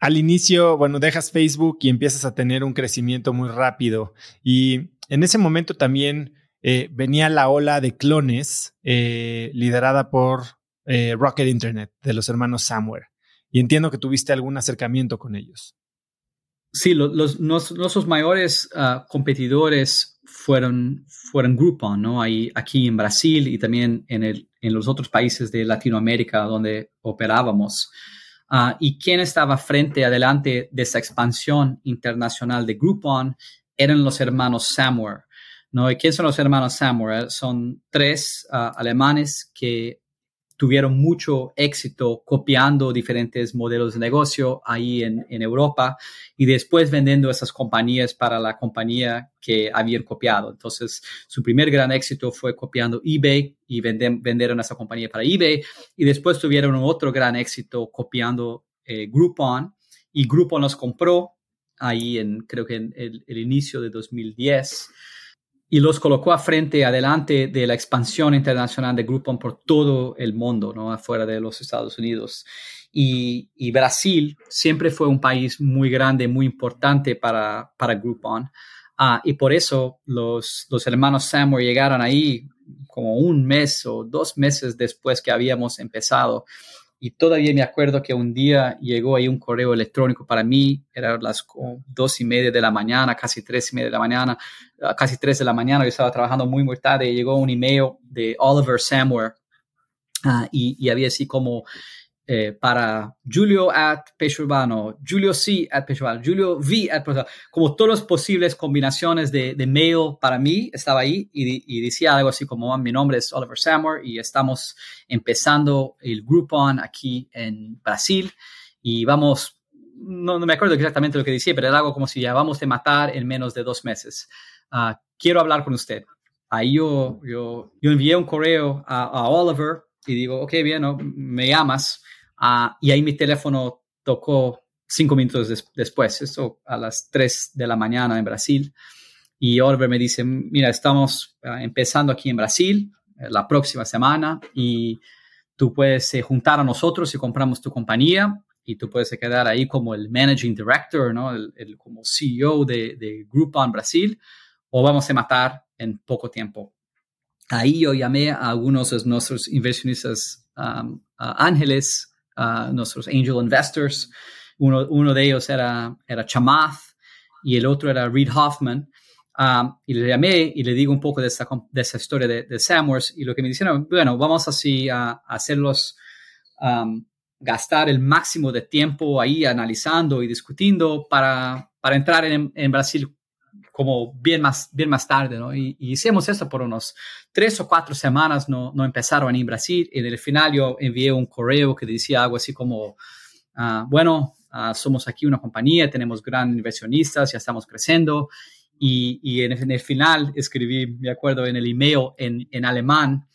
Al inicio, bueno, dejas Facebook y empiezas a tener un crecimiento muy rápido y en ese momento también eh, venía la ola de clones eh, liderada por eh, Rocket Internet de los hermanos Samware y entiendo que tuviste algún acercamiento con ellos. Sí, los, nuestros mayores uh, competidores fueron, fueron Groupon, ¿no? Ahí, aquí en Brasil y también en, el, en los otros países de Latinoamérica donde operábamos. Uh, y quien estaba frente adelante de esa expansión internacional de Groupon eran los hermanos Samware. ¿no? ¿Y quién son los hermanos Samware? Son tres uh, alemanes que tuvieron mucho éxito copiando diferentes modelos de negocio ahí en, en, Europa y después vendiendo esas compañías para la compañía que habían copiado. Entonces, su primer gran éxito fue copiando eBay y vender, vendieron esa compañía para eBay y después tuvieron otro gran éxito copiando eh, Groupon y Groupon los compró ahí en, creo que en el, el inicio de 2010 y los colocó a frente, adelante de la expansión internacional de Groupon por todo el mundo, ¿no? afuera de los Estados Unidos. Y, y Brasil siempre fue un país muy grande, muy importante para, para Groupon. Ah, y por eso los, los hermanos Samwer llegaron ahí como un mes o dos meses después que habíamos empezado. Y todavía me acuerdo que un día llegó ahí un correo electrónico para mí, eran las dos y media de la mañana, casi tres y media de la mañana, ah, casi tres de la mañana, yo estaba trabajando muy, muy tarde, y llegó un email de Oliver Samwer ah, y, había así como eh, para Julio at Peixe Urbano, Julio C at Peixe Urbano, Julio V at Peixe como todas las posibles combinaciones de, de, mail para mí estaba ahí y, y, decía algo así como mi nombre es Oliver Samwer y estamos empezando el Groupon aquí en Brasil y vamos, no, no, me acuerdo exactamente lo que decía, pero era algo como si ya vamos a matar en menos de dos meses. Uh, quiero hablar con usted. Ahí yo, yo, yo envié un correo a, a Oliver y digo, ok, bien, ¿no? me llamas Uh, y ahí mi teléfono tocó cinco minutos des después, esto a las tres de la mañana en Brasil. Y Oliver me dice, mira, estamos uh, empezando aquí en Brasil eh, la próxima semana y tú puedes eh, juntar a nosotros y compramos tu compañía y tú puedes quedar ahí como el managing director, ¿no? El, el como CEO de, de Groupon Brasil o vamos a matar en poco tiempo. Ahí yo llamé a algunos de nuestros inversionistas um, nuestros angel investors. Uno, uno, de ellos era, era Chamath y el otro era Reed Hoffman. Um, y le llamé y le digo un poco de esa, de esa historia de, de y lo que me dijeron, bueno, vamos así a, a hacerlos um, gastar el máximo de tiempo ahí analizando y discutiendo para, para entrar en, en Brasil como bien más, bien más tarde, ¿no? Y, y, hicimos eso por unos tres o cuatro semanas, no, no empezaron en Brasil. Y en el final yo envié un correo que decía algo así como, uh, bueno, uh, somos aquí una compañía, tenemos grandes inversionistas, ya estamos creciendo. Y, y en, en, el final escribí, me acuerdo, en el email en, en alemán,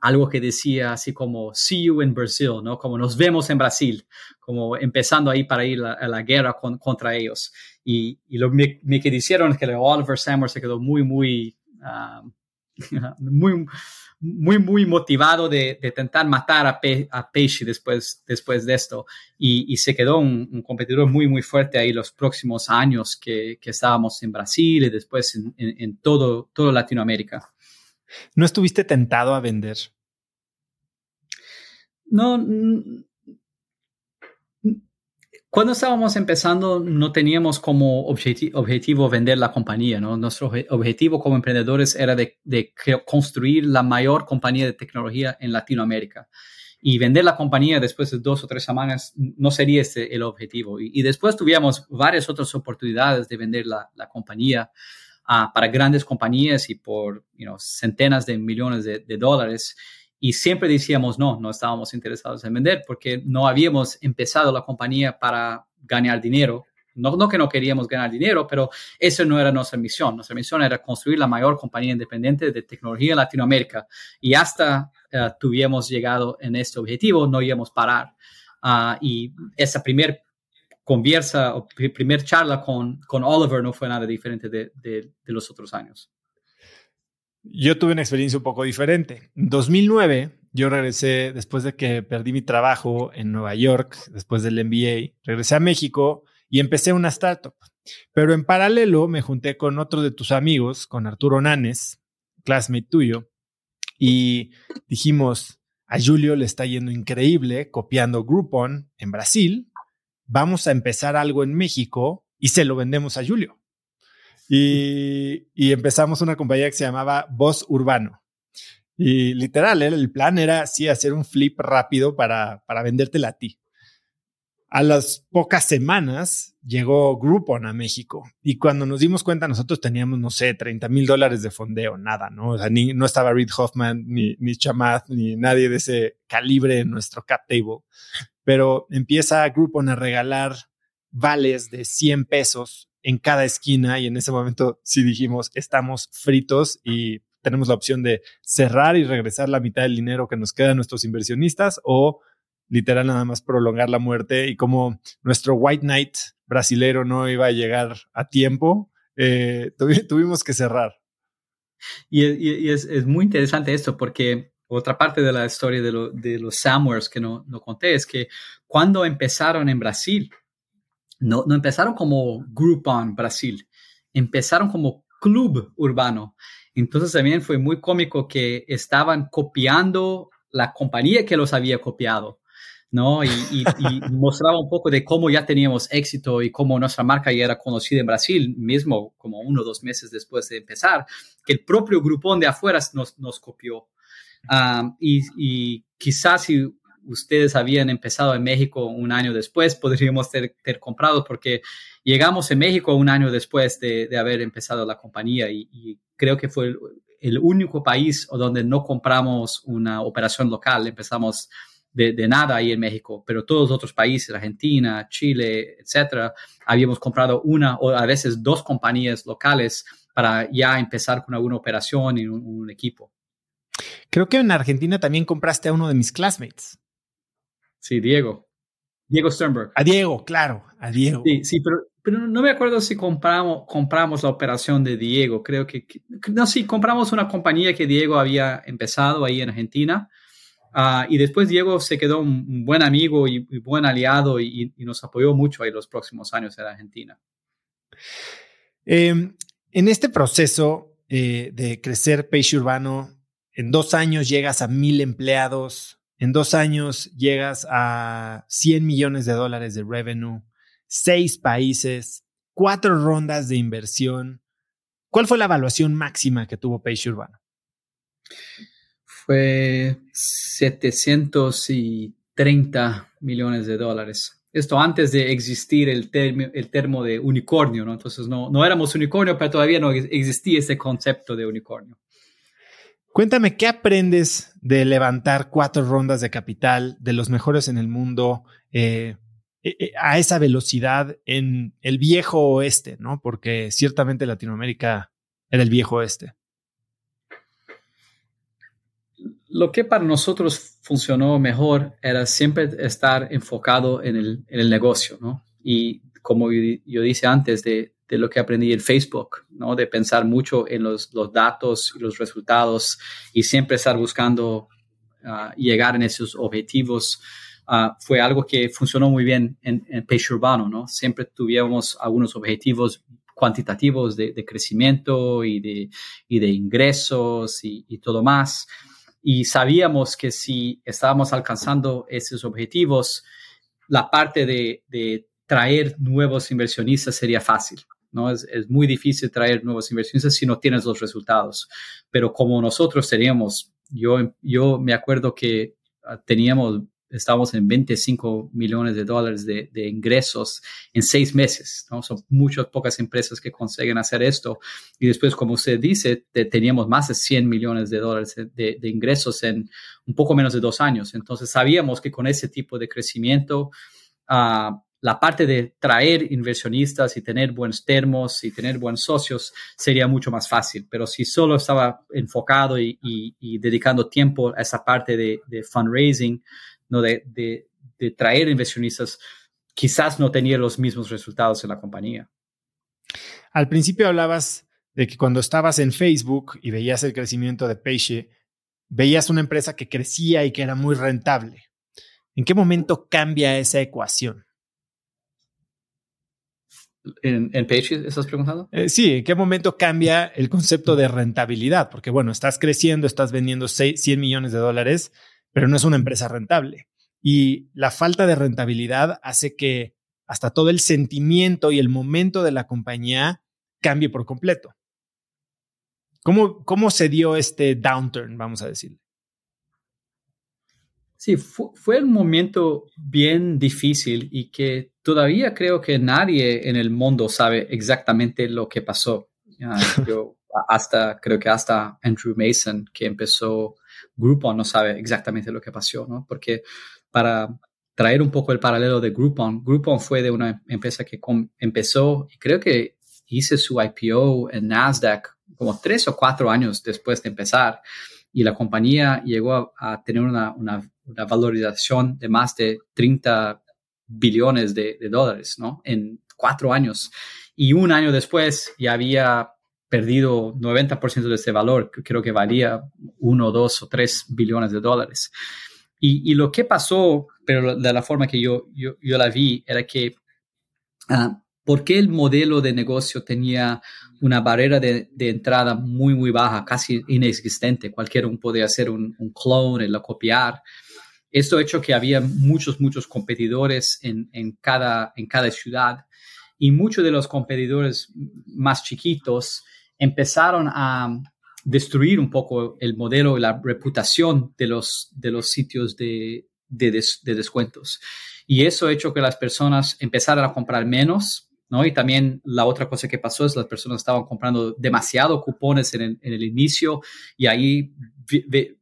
algo que decía así como see you in Brazil, ¿no? Como nos vemos en Brasil, como empezando ahí para ir a, la guerra con, contra ellos. Y, y lo me, me, que dijeron es que Oliver Samwer se quedó muy, muy, uh, muy, muy, muy motivado de, de intentar matar a, Pe a después, después de esto. Y, y se quedó un, un, competidor muy, muy fuerte ahí los próximos años que, que estábamos en Brasil y después en, en, en todo, todo Latinoamérica. ¿No estuviste tentado a vender? No. Cuando estábamos empezando, no teníamos como objeti objetivo vender la compañía, ¿no? Nuestro objetivo como emprendedores era de, de, construir la mayor compañía de tecnología en Latinoamérica. Y vender la compañía después de dos o tres semanas no sería este el objetivo. Y, y después tuvimos varias otras oportunidades de vender la, la compañía uh, para grandes compañías y por you know, centenas de millones de, de, dólares. Y siempre decíamos no, no estábamos interesados en vender porque no habíamos empezado la compañía para ganar dinero. No, no que no queríamos ganar dinero, pero eso no era nuestra misión. Nuestra misión era construir la mayor compañía independiente de tecnología en Latinoamérica. Y hasta uh, tuvimos llegado en este objetivo, no íbamos a parar. Uh, y esa primera conversa o primer charla con, con Oliver no fue nada diferente de, de, de, los otros años. Yo tuve una experiencia un poco diferente. En 2009, yo regresé después de que perdí mi trabajo en Nueva York, después del MBA, regresé a México y empecé una startup. Pero en paralelo me junté con otro de tus amigos, con Arturo Nanes, classmate tuyo, y dijimos, a Julio le está yendo increíble copiando Groupon en Brasil vamos a empezar algo en México y se lo vendemos a Julio. Y, empezamos una compañía que se llamaba Voz Urbano. Y literal, el plan era sí hacer un flip rápido para, para vendértela a ti. A las pocas semanas llegó Groupon a México y cuando nos dimos cuenta nosotros teníamos, no sé, 30 mil dólares de fondeo, nada, ¿no? O sea, ni, no estaba Reed Hoffman, ni, ni Chamath, ni nadie de ese calibre en nuestro cap table pero empieza Groupon a regalar vales de 100 pesos en cada esquina y en ese momento sí dijimos, estamos fritos y tenemos la opción de cerrar y regresar la mitad del dinero que nos queda a nuestros inversionistas o literal nada más prolongar la muerte y como nuestro White Knight brasilero no iba a llegar a tiempo, eh, tuvimos que cerrar. Y, es, es, muy interesante esto porque otra parte de la historia de, de los Samwares que no, no, conté es que cuando empezaron en Brasil, no, no empezaron como Groupon Brasil, empezaron como club urbano. Entonces también fue muy cómico que estaban copiando la compañía que los había copiado. ¿no? Y, y, mostraba un poco de cómo ya teníamos éxito y cómo nuestra marca ya era conocida en Brasil, mismo como uno o dos meses después de empezar, que el propio grupón de afuera nos, nos copió. Ah, y, y, quizás si ustedes habían empezado en México un año después, podríamos ter, ter comprado porque llegamos en México un año después de, haber empezado la compañía y, creo que fue el, único país donde no compramos una operación local. Empezamos de, nada ahí en México, pero todos los otros países, Argentina, Chile, etcétera, habíamos comprado una o a veces dos compañías locales para ya empezar con alguna operación y un equipo. Creo que en Argentina también compraste a uno de mis classmates. Sí, Diego. Diego Sternberg. A Diego, claro, a Diego. Sí, sí, pero, pero no me acuerdo si compramos, compramos la operación de Diego. Creo que, no, sí, compramos una compañía que Diego había empezado ahí en Argentina. Uh, y después Diego se quedó un, buen amigo y, y buen aliado y, y, nos apoyó mucho ahí los próximos años en Argentina. Eh, en este proceso eh, de crecer Peixe Urbano, en dos años llegas a mil empleados, en dos años llegas a 100 millones de dólares de revenue, seis países, cuatro rondas de inversión. ¿Cuál fue la evaluación máxima que tuvo Peixe Urbano? Fue 730 millones de dólares. Esto antes de existir el, termo, de unicornio, ¿no? Entonces no éramos unicornio, pero todavía no existía ese concepto de unicornio. Cuéntame, ¿qué aprendes de levantar cuatro rondas de capital de los mejores en el mundo eh, eh, a esa velocidad en el viejo oeste, ¿no? Porque ciertamente Latinoamérica era el viejo oeste. Lo que para nosotros funcionó mejor era siempre estar enfocado en el, en el negocio, ¿no? Y como yo, yo dije antes, de de lo que aprendí en Facebook, ¿no? De pensar mucho en los, los datos y los resultados y siempre estar buscando uh, llegar en esos objetivos. Uh, fue algo que funcionó muy bien en, en Peixe Urbano, ¿no? Siempre tuvimos algunos objetivos cuantitativos de, de crecimiento y de, y de ingresos y, y todo más. Y sabíamos que si estábamos alcanzando esos objetivos, la parte de, de traer nuevos inversionistas sería fácil. ¿No? Es, es, muy difícil traer nuevos inversionistas si no tienes los resultados. Pero como nosotros teníamos, yo, yo me acuerdo que ah, teníamos, estábamos en 25 millones de dólares de, de ingresos en seis meses, ¿no? Son muchas pocas empresas que consiguen hacer esto. Y después, como usted dice, te, teníamos más de 100 millones de dólares de, de, ingresos en un poco menos de dos años. Entonces, sabíamos que con ese tipo de crecimiento, uh, la parte de traer inversionistas y tener buenos termos y tener buenos socios sería mucho más fácil. Pero si solo estaba enfocado y, dedicando tiempo a esa parte de, fundraising, ¿no? De, de, de, traer inversionistas, quizás no tenía los mismos resultados en la compañía. Al principio hablabas de que cuando estabas en Facebook y veías el crecimiento de Peixe, veías una empresa que crecía y que era muy rentable. ¿En qué momento cambia esa ecuación? ¿En, en Page estás preguntando? Eh, sí, ¿en qué momento cambia el concepto de rentabilidad? Porque bueno, estás creciendo, estás vendiendo 6, 100 millones de dólares, pero no es una empresa rentable. Y la falta de rentabilidad hace que hasta todo el sentimiento y el momento de la compañía cambie por completo. ¿Cómo, cómo se dio este downturn, vamos a decir? Sí, fue, fue, un momento bien difícil y que todavía creo que nadie en el mundo sabe exactamente lo que pasó. Uh, yo hasta, creo que hasta Andrew Mason, que empezó Groupon, no sabe exactamente lo que pasó, ¿no? Porque para traer un poco el paralelo de Groupon, Groupon fue de una empresa que empezó y creo que hice su IPO en Nasdaq como tres o cuatro años después de empezar y la compañía llegó a, a tener una, una, una, valorización de más de 30 billones de, de, dólares, ¿no? En cuatro años. Y un año después ya había perdido 90% de ese valor, creo que valía 1, 2 o 3 billones de dólares. Y, lo que pasó, pero de la forma que yo, yo, la vi, era que uh, porque el modelo de negocio tenía una barrera de, entrada muy, muy baja, casi inexistente. Cualquiera podía hacer un, un clone, lo copiar. Esto ha hecho que había muchos, muchos competidores en, en, cada, en cada ciudad y muchos de los competidores más chiquitos empezaron a destruir un poco el modelo y la reputación de los, de los sitios de, de, de descuentos. Y eso ha hecho que las personas empezaran a comprar menos, ¿no? Y también la otra cosa que pasó es las personas estaban comprando demasiado cupones en el, en el inicio y ahí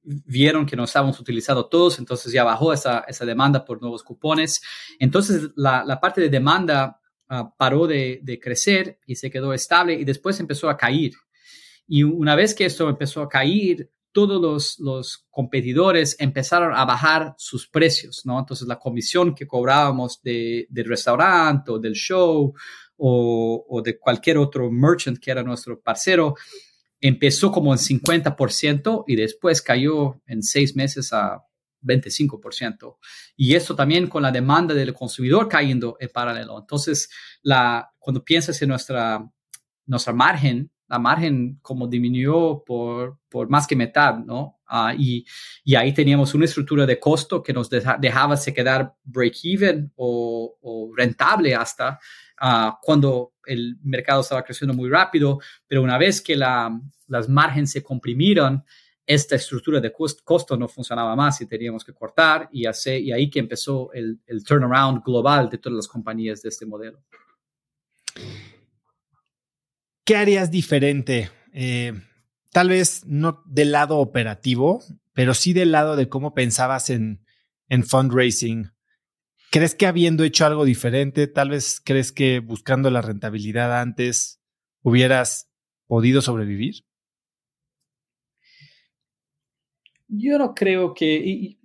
vieron que no estábamos utilizando todos, entonces ya bajó esa, esa demanda por nuevos cupones. Entonces la, la parte de demanda uh, paró de, de, crecer y se quedó estable y después empezó a caer. Y una vez que esto empezó a caer, todos los, los, competidores empezaron a bajar sus precios, ¿no? Entonces la comisión que cobrábamos de, del restaurante o del show o, o, de cualquier otro merchant que era nuestro parcero empezó como en 50% y después cayó en seis meses a 25%. Y esto también con la demanda del consumidor cayendo en paralelo. Entonces, la, cuando piensas en nuestra, nuestra margen, la margen como disminuyó por, por más que mitad, ¿no? Uh, y, y, ahí teníamos una estructura de costo que nos dejaba se quedar break-even o, o, rentable hasta uh, cuando el mercado estaba creciendo muy rápido, pero una vez que la, las márgenes se comprimieron, esta estructura de costo no funcionaba más y teníamos que cortar y, hacer, y ahí que empezó el, el turnaround global de todas las compañías de este modelo. ¿Qué harías diferente? Eh, tal vez no del lado operativo, pero sí del lado de cómo pensabas en, en fundraising. ¿Crees que habiendo hecho algo diferente, tal vez crees que buscando la rentabilidad antes hubieras podido sobrevivir? Yo no creo que...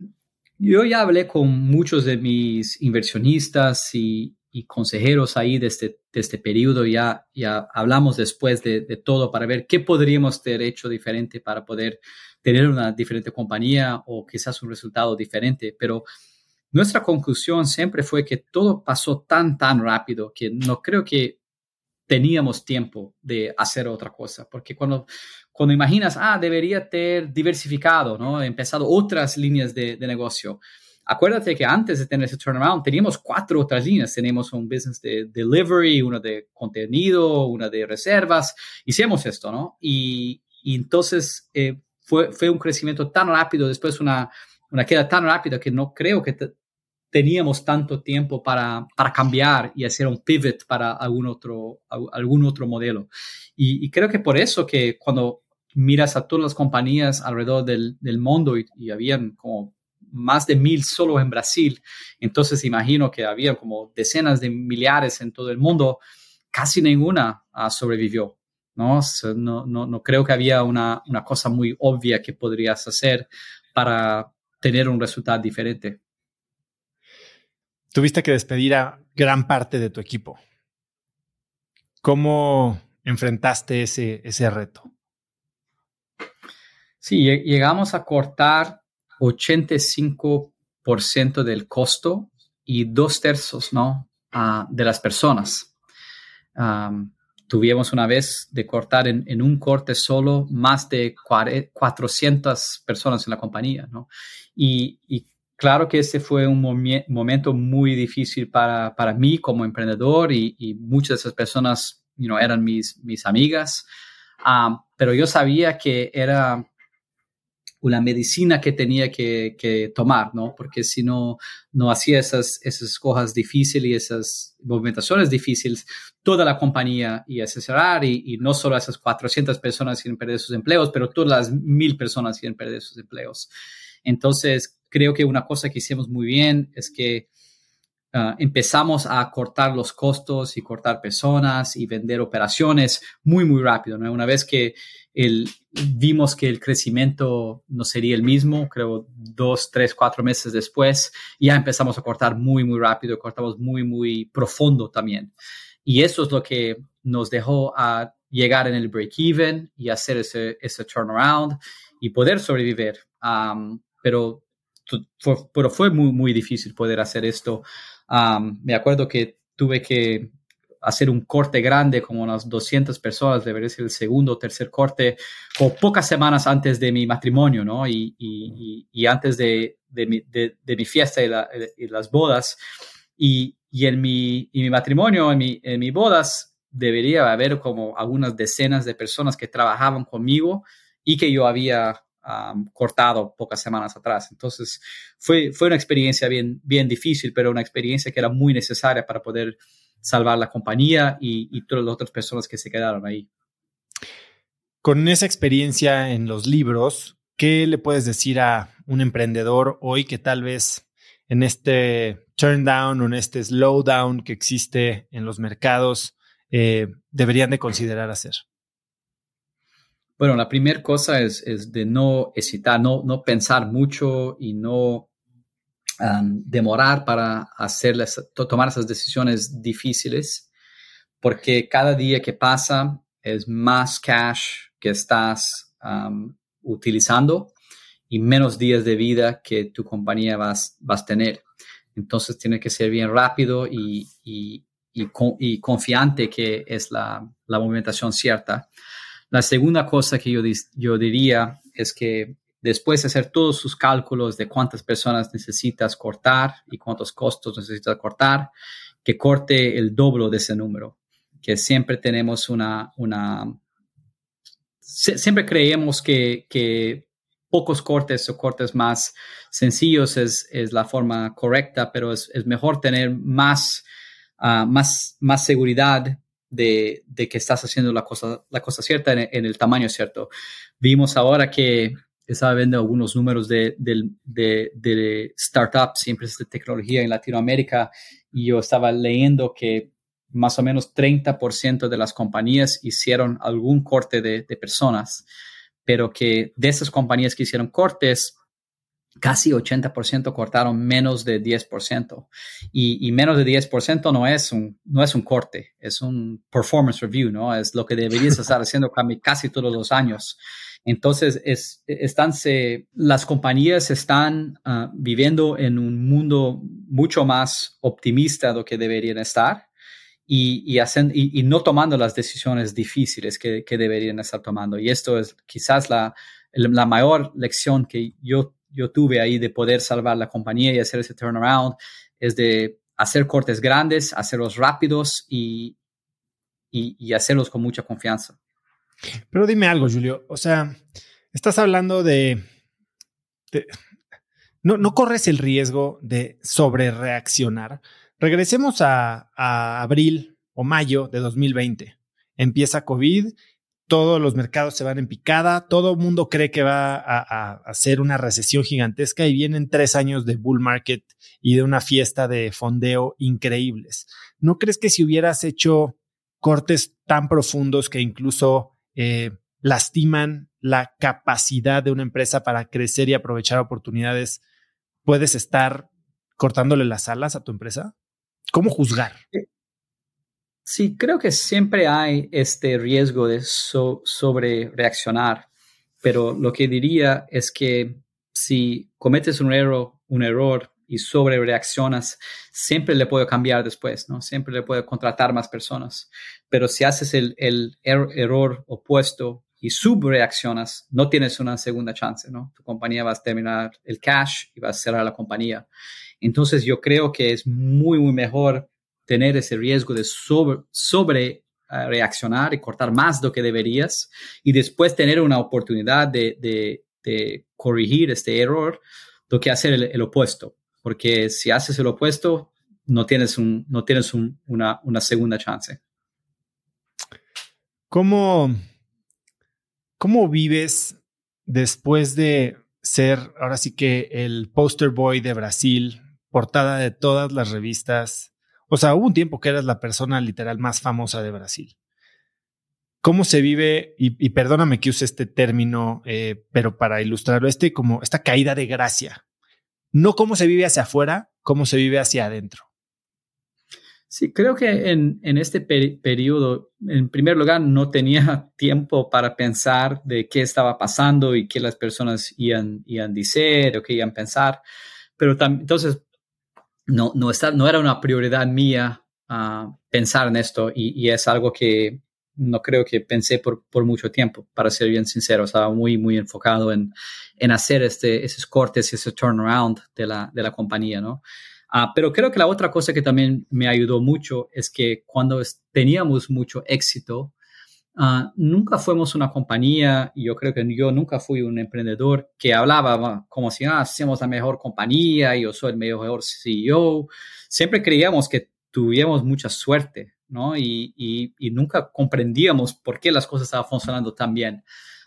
Yo ya hablé con muchos de mis inversionistas y, consejeros ahí de este, de este periodo, ya, ya hablamos después de, de, todo para ver qué podríamos haber hecho diferente para poder tener una diferente compañía o quizás un resultado diferente, pero nuestra conclusión siempre fue que todo pasó tan, tan rápido que no creo que teníamos tiempo de hacer otra cosa, porque cuando, cuando imaginas, ah, debería tener diversificado, ¿no? Empezado otras líneas de, de, negocio. Acuérdate que antes de tener ese turnaround teníamos cuatro otras líneas. Tenemos un business de delivery, uno de contenido, una de reservas. Hicimos esto, ¿no? Y, y entonces eh, fue, fue un crecimiento tan rápido, después una, una queda tan rápida que no creo que teníamos tanto tiempo para, para, cambiar y hacer un pivot para algún otro, algún otro modelo. Y, creo que por eso que cuando miras a todas las compañías alrededor del, del mundo y, y, habían como más de mil solo en Brasil, entonces imagino que había como decenas de millares en todo el mundo, casi ninguna uh, sobrevivió. ¿no? no, no, no creo que había una, una cosa muy obvia que podrías hacer para tener un resultado diferente tuviste que despedir a gran parte de tu equipo. ¿Cómo enfrentaste ese, ese reto? Sí, llegamos a cortar 85% del costo y dos tercios ¿no? Uh, de las personas. Tuvimos una vez de cortar en, un corte solo más de 400 personas en la compañía. ¿no? Y, Claro que ese fue un momento muy difícil para, para mí como emprendedor y, muchas de esas personas you eran mis, mis amigas, pero yo sabía que era una medicina que tenía que, que, tomar, ¿no? Porque si no, no hacía esas, esas cosas difíciles y esas movimentaciones difíciles, toda la compañía iba a cerrar y, no solo esas 400 personas iban a perder sus empleos, pero todas las mil personas iban a perder sus empleos. Entonces, creo que una cosa que hicimos muy bien es que uh, empezamos a cortar los costos y cortar personas y vender operaciones muy, muy rápido. ¿no? Una vez que el, vimos que el crecimiento no sería el mismo, creo dos, tres, cuatro meses después, ya empezamos a cortar muy, muy rápido, cortamos muy, muy profundo también. Y eso es lo que nos dejó a llegar en el break-even y hacer ese, ese turnaround y poder sobrevivir. pero, pero fue muy, muy difícil poder hacer esto. me acuerdo que tuve que hacer un corte grande, como unas 200 personas, debería ser el segundo o tercer corte, o pocas semanas antes de mi matrimonio, ¿no? Y, y, y antes de, de, mi, de, mi, fiesta y, las bodas. Y, en mi, mi matrimonio, en mi, en mi bodas, debería haber como algunas decenas de personas que trabajaban conmigo y que yo había cortado pocas semanas atrás. Entonces, fue, fue una experiencia bien, bien difícil, pero una experiencia que era muy necesaria para poder salvar la compañía y, todas las otras personas que se quedaron ahí. Con esa experiencia en los libros, ¿qué le puedes decir a un emprendedor hoy que tal vez en este turn down o en este slow down que existe en los mercados eh, deberían de considerar hacer? Bueno, la primera cosa es, de no hesitar, no, no pensar mucho y no Um, demorar para hacerles, tomar esas decisiones difíciles, porque cada día que pasa es más cash que estás um, utilizando y menos días de vida que tu compañía vas, vas a tener. Entonces tiene que ser bien rápido y, y, y, confiante que es la, la, movimentación cierta. La segunda cosa que yo, yo diría es que después de hacer todos sus cálculos de cuántas personas necesitas cortar y cuántos costos necesitas cortar, que corte el doble de ese número, que siempre tenemos una, una siempre creemos que, que pocos cortes o cortes más sencillos es, es la forma correcta, pero es, es mejor tener más, uh, más, más seguridad de, de, que estás haciendo la cosa, la cosa cierta en, el tamaño cierto. Vimos ahora que estaba viendo algunos números de, de, startups y empresas de tecnología en Latinoamérica y yo estaba leyendo que más o menos 30% de las compañías hicieron algún corte de, personas, pero que de esas compañías que hicieron cortes, casi 80% cortaron menos de 10%. Y, y, menos de 10% no es, un, no es un corte, es un performance review, ¿no? Es lo que deberías estar haciendo casi todos los años. Entonces, es, están, las compañías están ah, viviendo en un mundo mucho más optimista de lo que deberían estar y, y, y, no tomando las decisiones difíciles que, que, deberían estar tomando. Y esto es quizás la, la mayor lección que yo, yo tuve ahí de poder salvar la compañía y hacer ese turnaround, es de hacer cortes grandes, hacerlos rápidos y, y hacerlos con mucha confianza. Pero dime algo, Julio. O sea, estás hablando de. no, no, corres el riesgo de sobrereaccionar. Regresemos a, abril o mayo de 2020. Empieza COVID, todos los mercados se van en picada, todo el mundo cree que va a, ser una recesión gigantesca y vienen tres años de bull market y de una fiesta de fondeo increíbles. ¿No crees que si hubieras hecho cortes tan profundos que incluso eh, lastiman la capacidad de una empresa para crecer y aprovechar oportunidades, puedes estar cortándole las alas a tu empresa? ¿Cómo juzgar? Sí, creo que siempre hay este riesgo de sobre reaccionar, pero lo que diría es que si cometes un error, y sobre reaccionas, siempre le puedo cambiar después, ¿no? Siempre le puedo contratar más personas. Pero si haces el, el er, error opuesto y subreaccionas, no tienes una segunda chance, ¿no? Tu compañía va a terminar el cash y va a cerrar la compañía. Entonces yo creo que es muy, muy mejor tener ese riesgo de sobre, sobre eh, reaccionar y cortar más de lo que deberías y después tener una oportunidad de, de, corregir este error, lo que hacer el opuesto porque si haces el opuesto, no tienes, un, no tienes una, una, segunda chance. ¿Cómo, ¿Cómo vives después de ser ahora sí que el poster boy de Brasil, portada de todas las revistas? O sea, hubo un tiempo que eras la persona literal más famosa de Brasil. ¿Cómo se vive, y, perdóname que use este término, eh, pero para ilustrarlo, este como esta caída de gracia no cómo se vive hacia afuera, cómo se vive hacia adentro. Sí, creo que en, en este periodo, en primer lugar, no tenía tiempo para pensar de qué estaba pasando y qué las personas iban, iban a decir o qué iban a pensar. Pero entonces, no, no, está, no era una prioridad mía uh, pensar en esto y, es algo que no creo que pensé por, por mucho tiempo, para ser bien sincero. Estaba muy, muy enfocado en, en hacer este, esos cortes ese turnaround de la, de la compañía, ¿no? Ah, pero creo que la otra cosa que también me ayudó mucho es que cuando teníamos mucho éxito, uh, nunca fuimos una compañía, y yo creo que yo nunca fui un emprendedor que hablaba como si ah, la mejor compañía, yo soy el mejor CEO. Siempre creíamos que tuvíamos mucha suerte, ¿no? Y, y, nunca comprendíamos por qué las cosas estaban funcionando tan bien.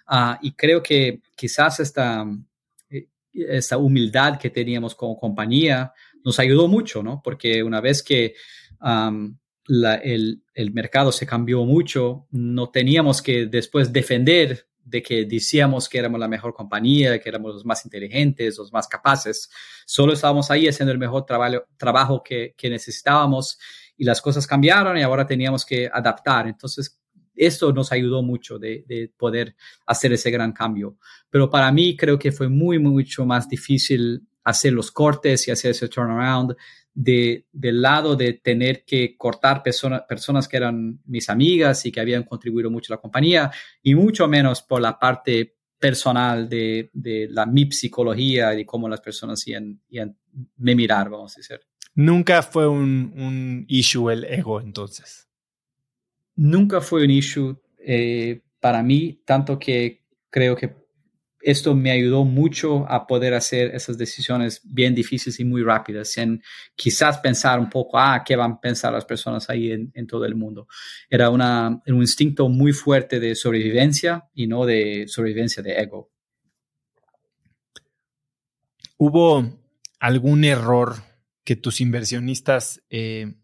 Uh, y creo que quizás esta, eh, esta humildad que teníamos como compañía nos ayudó mucho, ¿no? Porque una vez que el, el, mercado se cambió mucho, no teníamos que después defender de que decíamos que éramos la mejor compañía, que éramos los más inteligentes, los más capaces. Solo estábamos ahí haciendo el mejor trabajo, trabajo que, que necesitábamos y las cosas cambiaron y ahora teníamos que adaptar. Entonces, esto nos ayudó mucho de, de, poder hacer ese gran cambio. Pero para mí creo que fue muy, mucho más difícil hacer los cortes y hacer ese turnaround, de, del lado de tener que cortar personas que eran mis amigas y que habían contribuido mucho a la compañía, y mucho menos por la parte personal de, de la mi psicología y cómo las personas iban, iban me mirar, vamos a decir. Nunca fue un, un issue el ego entonces. Nunca fue un issue eh, para mí, tanto que creo que esto me ayudó mucho a poder hacer esas decisiones bien difíciles y muy rápidas, en quizás pensar un poco, ah, ¿qué van a pensar las personas ahí en, todo el mundo? Era una, un instinto muy fuerte de sobrevivencia y no de sobrevivencia de ego. ¿Hubo algún error que tus inversionistas, eh,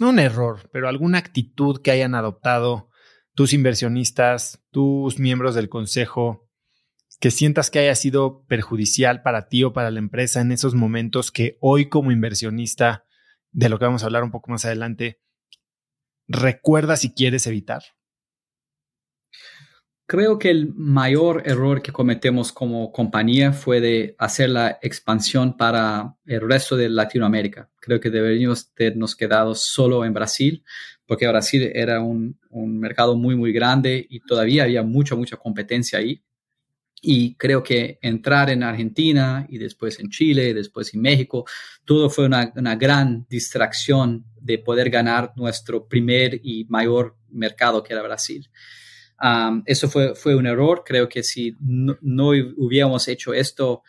no un error, pero alguna actitud que hayan adoptado tus inversionistas, tus miembros del consejo, que sientas que haya sido perjudicial para ti o para la empresa en esos momentos que hoy como inversionista, de lo que vamos a hablar un poco más adelante, recuerdas si quieres evitar? Creo que el mayor error que cometemos como compañía fue de hacer la expansión para el resto de Latinoamérica. Creo que deberíamos habernos quedado solo en Brasil, porque Brasil era un, un mercado muy, muy grande y todavía había mucha, mucha competencia ahí. Y creo que entrar en Argentina y después en Chile, después en México, todo fue una, una gran distracción de poder ganar nuestro primer y mayor mercado que era Brasil. Eso fue, fue un error. Creo que si no, hubiéramos hecho esto,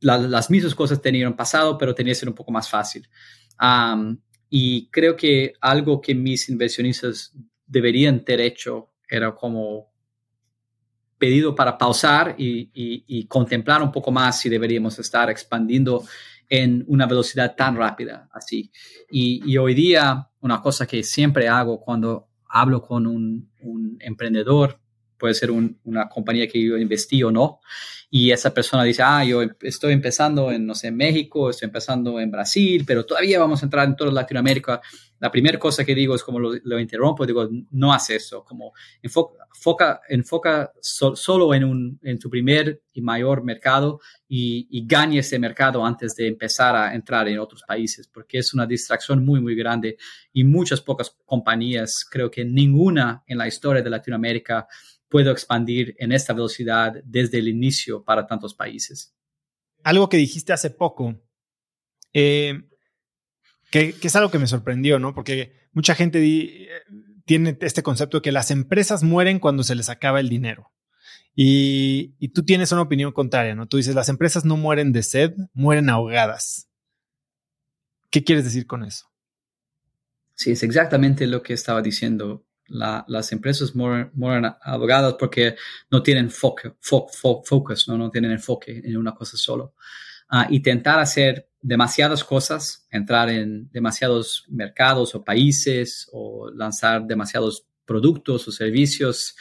las mismas cosas tenían pasado, pero tenía que ser un poco más fácil. Y creo que algo que mis inversionistas deberían tener hecho era como pedido para pausar y, contemplar un poco más si deberíamos estar expandiendo en una velocidad tan rápida así. Y, hoy día, una cosa que siempre hago cuando hablo con un, un emprendedor, puede ser una compañía que yo investí o no, y esa persona dice, ah, yo estoy empezando en, no sé, México, estoy empezando en Brasil, pero todavía vamos a entrar en toda Latinoamérica. La primera cosa que digo es como lo, interrumpo, digo, no hace eso, como enfoca, enfoca solo en, un, en tu primer y mayor mercado y, y gane ese mercado antes de empezar a entrar en otros países, porque es una distracción muy, muy grande y muchas pocas compañías, creo que ninguna en la historia de Latinoamérica puedo expandir en esta velocidad desde el inicio para tantos países. Algo que dijiste hace poco, eh, que, es algo que me sorprendió, ¿no? Porque mucha gente tiene este concepto de que las empresas mueren cuando se les acaba el dinero. Y, y, tú tienes una opinión contraria, ¿no? Tú dices, las empresas no mueren de sed, mueren ahogadas. ¿Qué quieres decir con eso? Sí, es exactamente lo que estaba diciendo las empresas mueren, abogadas porque no tienen focus, ¿no? no tienen enfoque en una cosa solo. Uh, y tentar hacer demasiadas cosas, entrar en demasiados mercados o países o lanzar demasiados productos o servicios,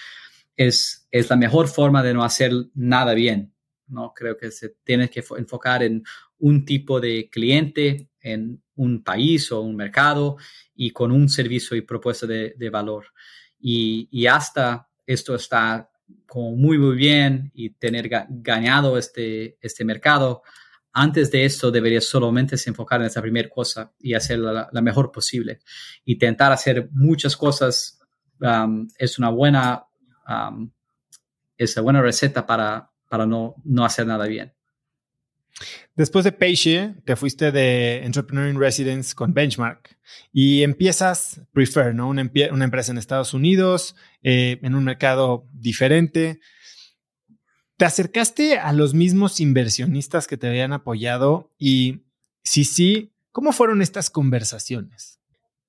es, es la mejor forma de no hacer nada bien. ¿no? Creo que se tiene que enfocar en un tipo de cliente en un país o un mercado y con un servicio y propuesta de, valor. Y, hasta esto está como muy, muy bien y tener ganado este, este mercado, antes de esto deberías solamente se enfocar en esa primera cosa y hacerla la, mejor posible. Y intentar hacer muchas cosas um, es una buena, um, es una buena receta para, para no, no hacer nada bien. Después de Peixe, te fuiste de Entrepreneur in Residence con Benchmark y empiezas Prefer, ¿no? Una, empresa en Estados Unidos, eh, en un mercado diferente. ¿Te acercaste a los mismos inversionistas que te habían apoyado? Y si sí, ¿cómo fueron estas conversaciones?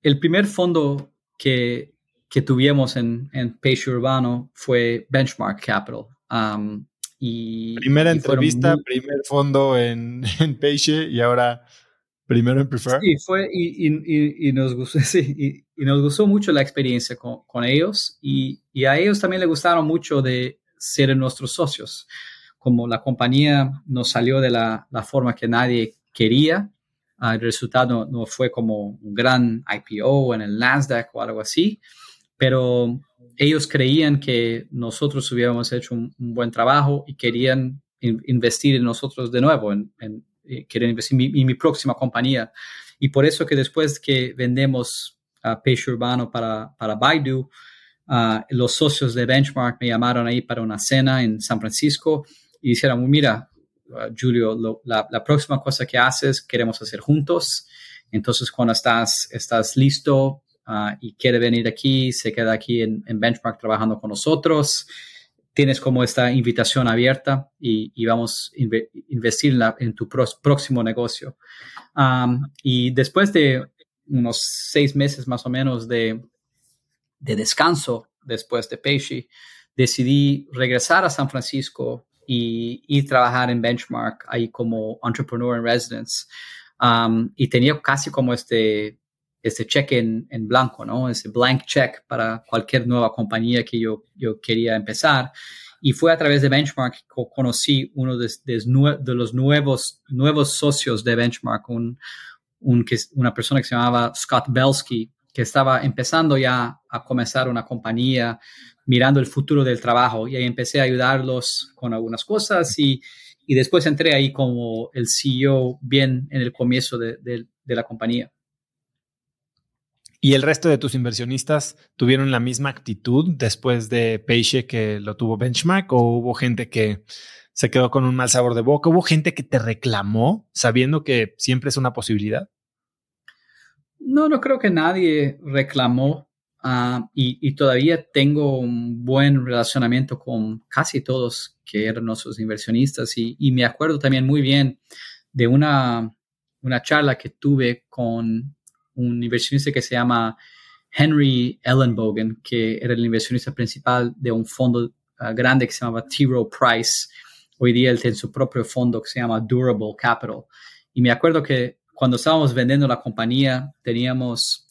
El primer fondo que, que tuvimos en, en Urbano fue Benchmark Capital. Primera entrevista, primer fondo en, en Peixe y ahora primero en Prefer. Sí, fue y, nos, gustó, y, nos gustó mucho la experiencia con, ellos y, a ellos también les gustaron mucho de ser nuestros socios. Como la compañía nos salió de la, forma que nadie quería, el resultado no fue como un gran IPO en el Nasdaq o algo así, pero ellos creían que nosotros hubiéramos hecho un, buen trabajo y querían investir en nosotros de nuevo, en, eh, querían investir en mi, próxima compañía. Y por eso que después que vendemos a Peixe Urbano para, para Baidu, ah, los socios de Benchmark me llamaron ahí para una cena en San Francisco y dijeron, mira, ah, Julio, la, la, próxima cosa que haces queremos hacer juntos. Entonces, cuando estás, estás listo, Ah, y quiere venir aquí, se queda aquí en, Benchmark trabajando con nosotros, tienes como esta invitación abierta y, vamos a investir en, tu próximo negocio. y después de unos seis meses más o menos de, descanso después de Peixe, decidí regresar a San Francisco y, trabajar en Benchmark ahí como entrepreneur in residence. y tenía casi como este ese cheque en, en, blanco, ¿no? Ese blank check para cualquier nueva compañía que yo, yo quería empezar. Y fue a través de Benchmark que conocí uno de, de, los nuevos, nuevos socios de Benchmark, un, un, una persona que se llamaba Scott Belsky, que estaba empezando ya a comenzar una compañía, mirando el futuro del trabajo. Y ahí empecé a ayudarlos con algunas cosas y, y después entré ahí como el CEO bien en el comienzo de, de, de la compañía. ¿Y el resto de tus inversionistas tuvieron la misma actitud después de Peixe que lo tuvo Benchmark o hubo gente que se quedó con un mal sabor de boca? ¿Hubo gente que te reclamó sabiendo que siempre es una posibilidad? No, no creo que nadie reclamó ah, y, todavía tengo un buen relacionamiento con casi todos que eran nuestros inversionistas y, y me acuerdo también muy bien de una, una charla que tuve con un inversionista que se llama Henry Ellenbogen, que era el inversionista principal de un fondo ah, grande que se llamaba T. Rowe Price. Hoy día él tiene su propio fondo que se llama Durable Capital. Y me acuerdo que cuando estábamos vendiendo la compañía, teníamos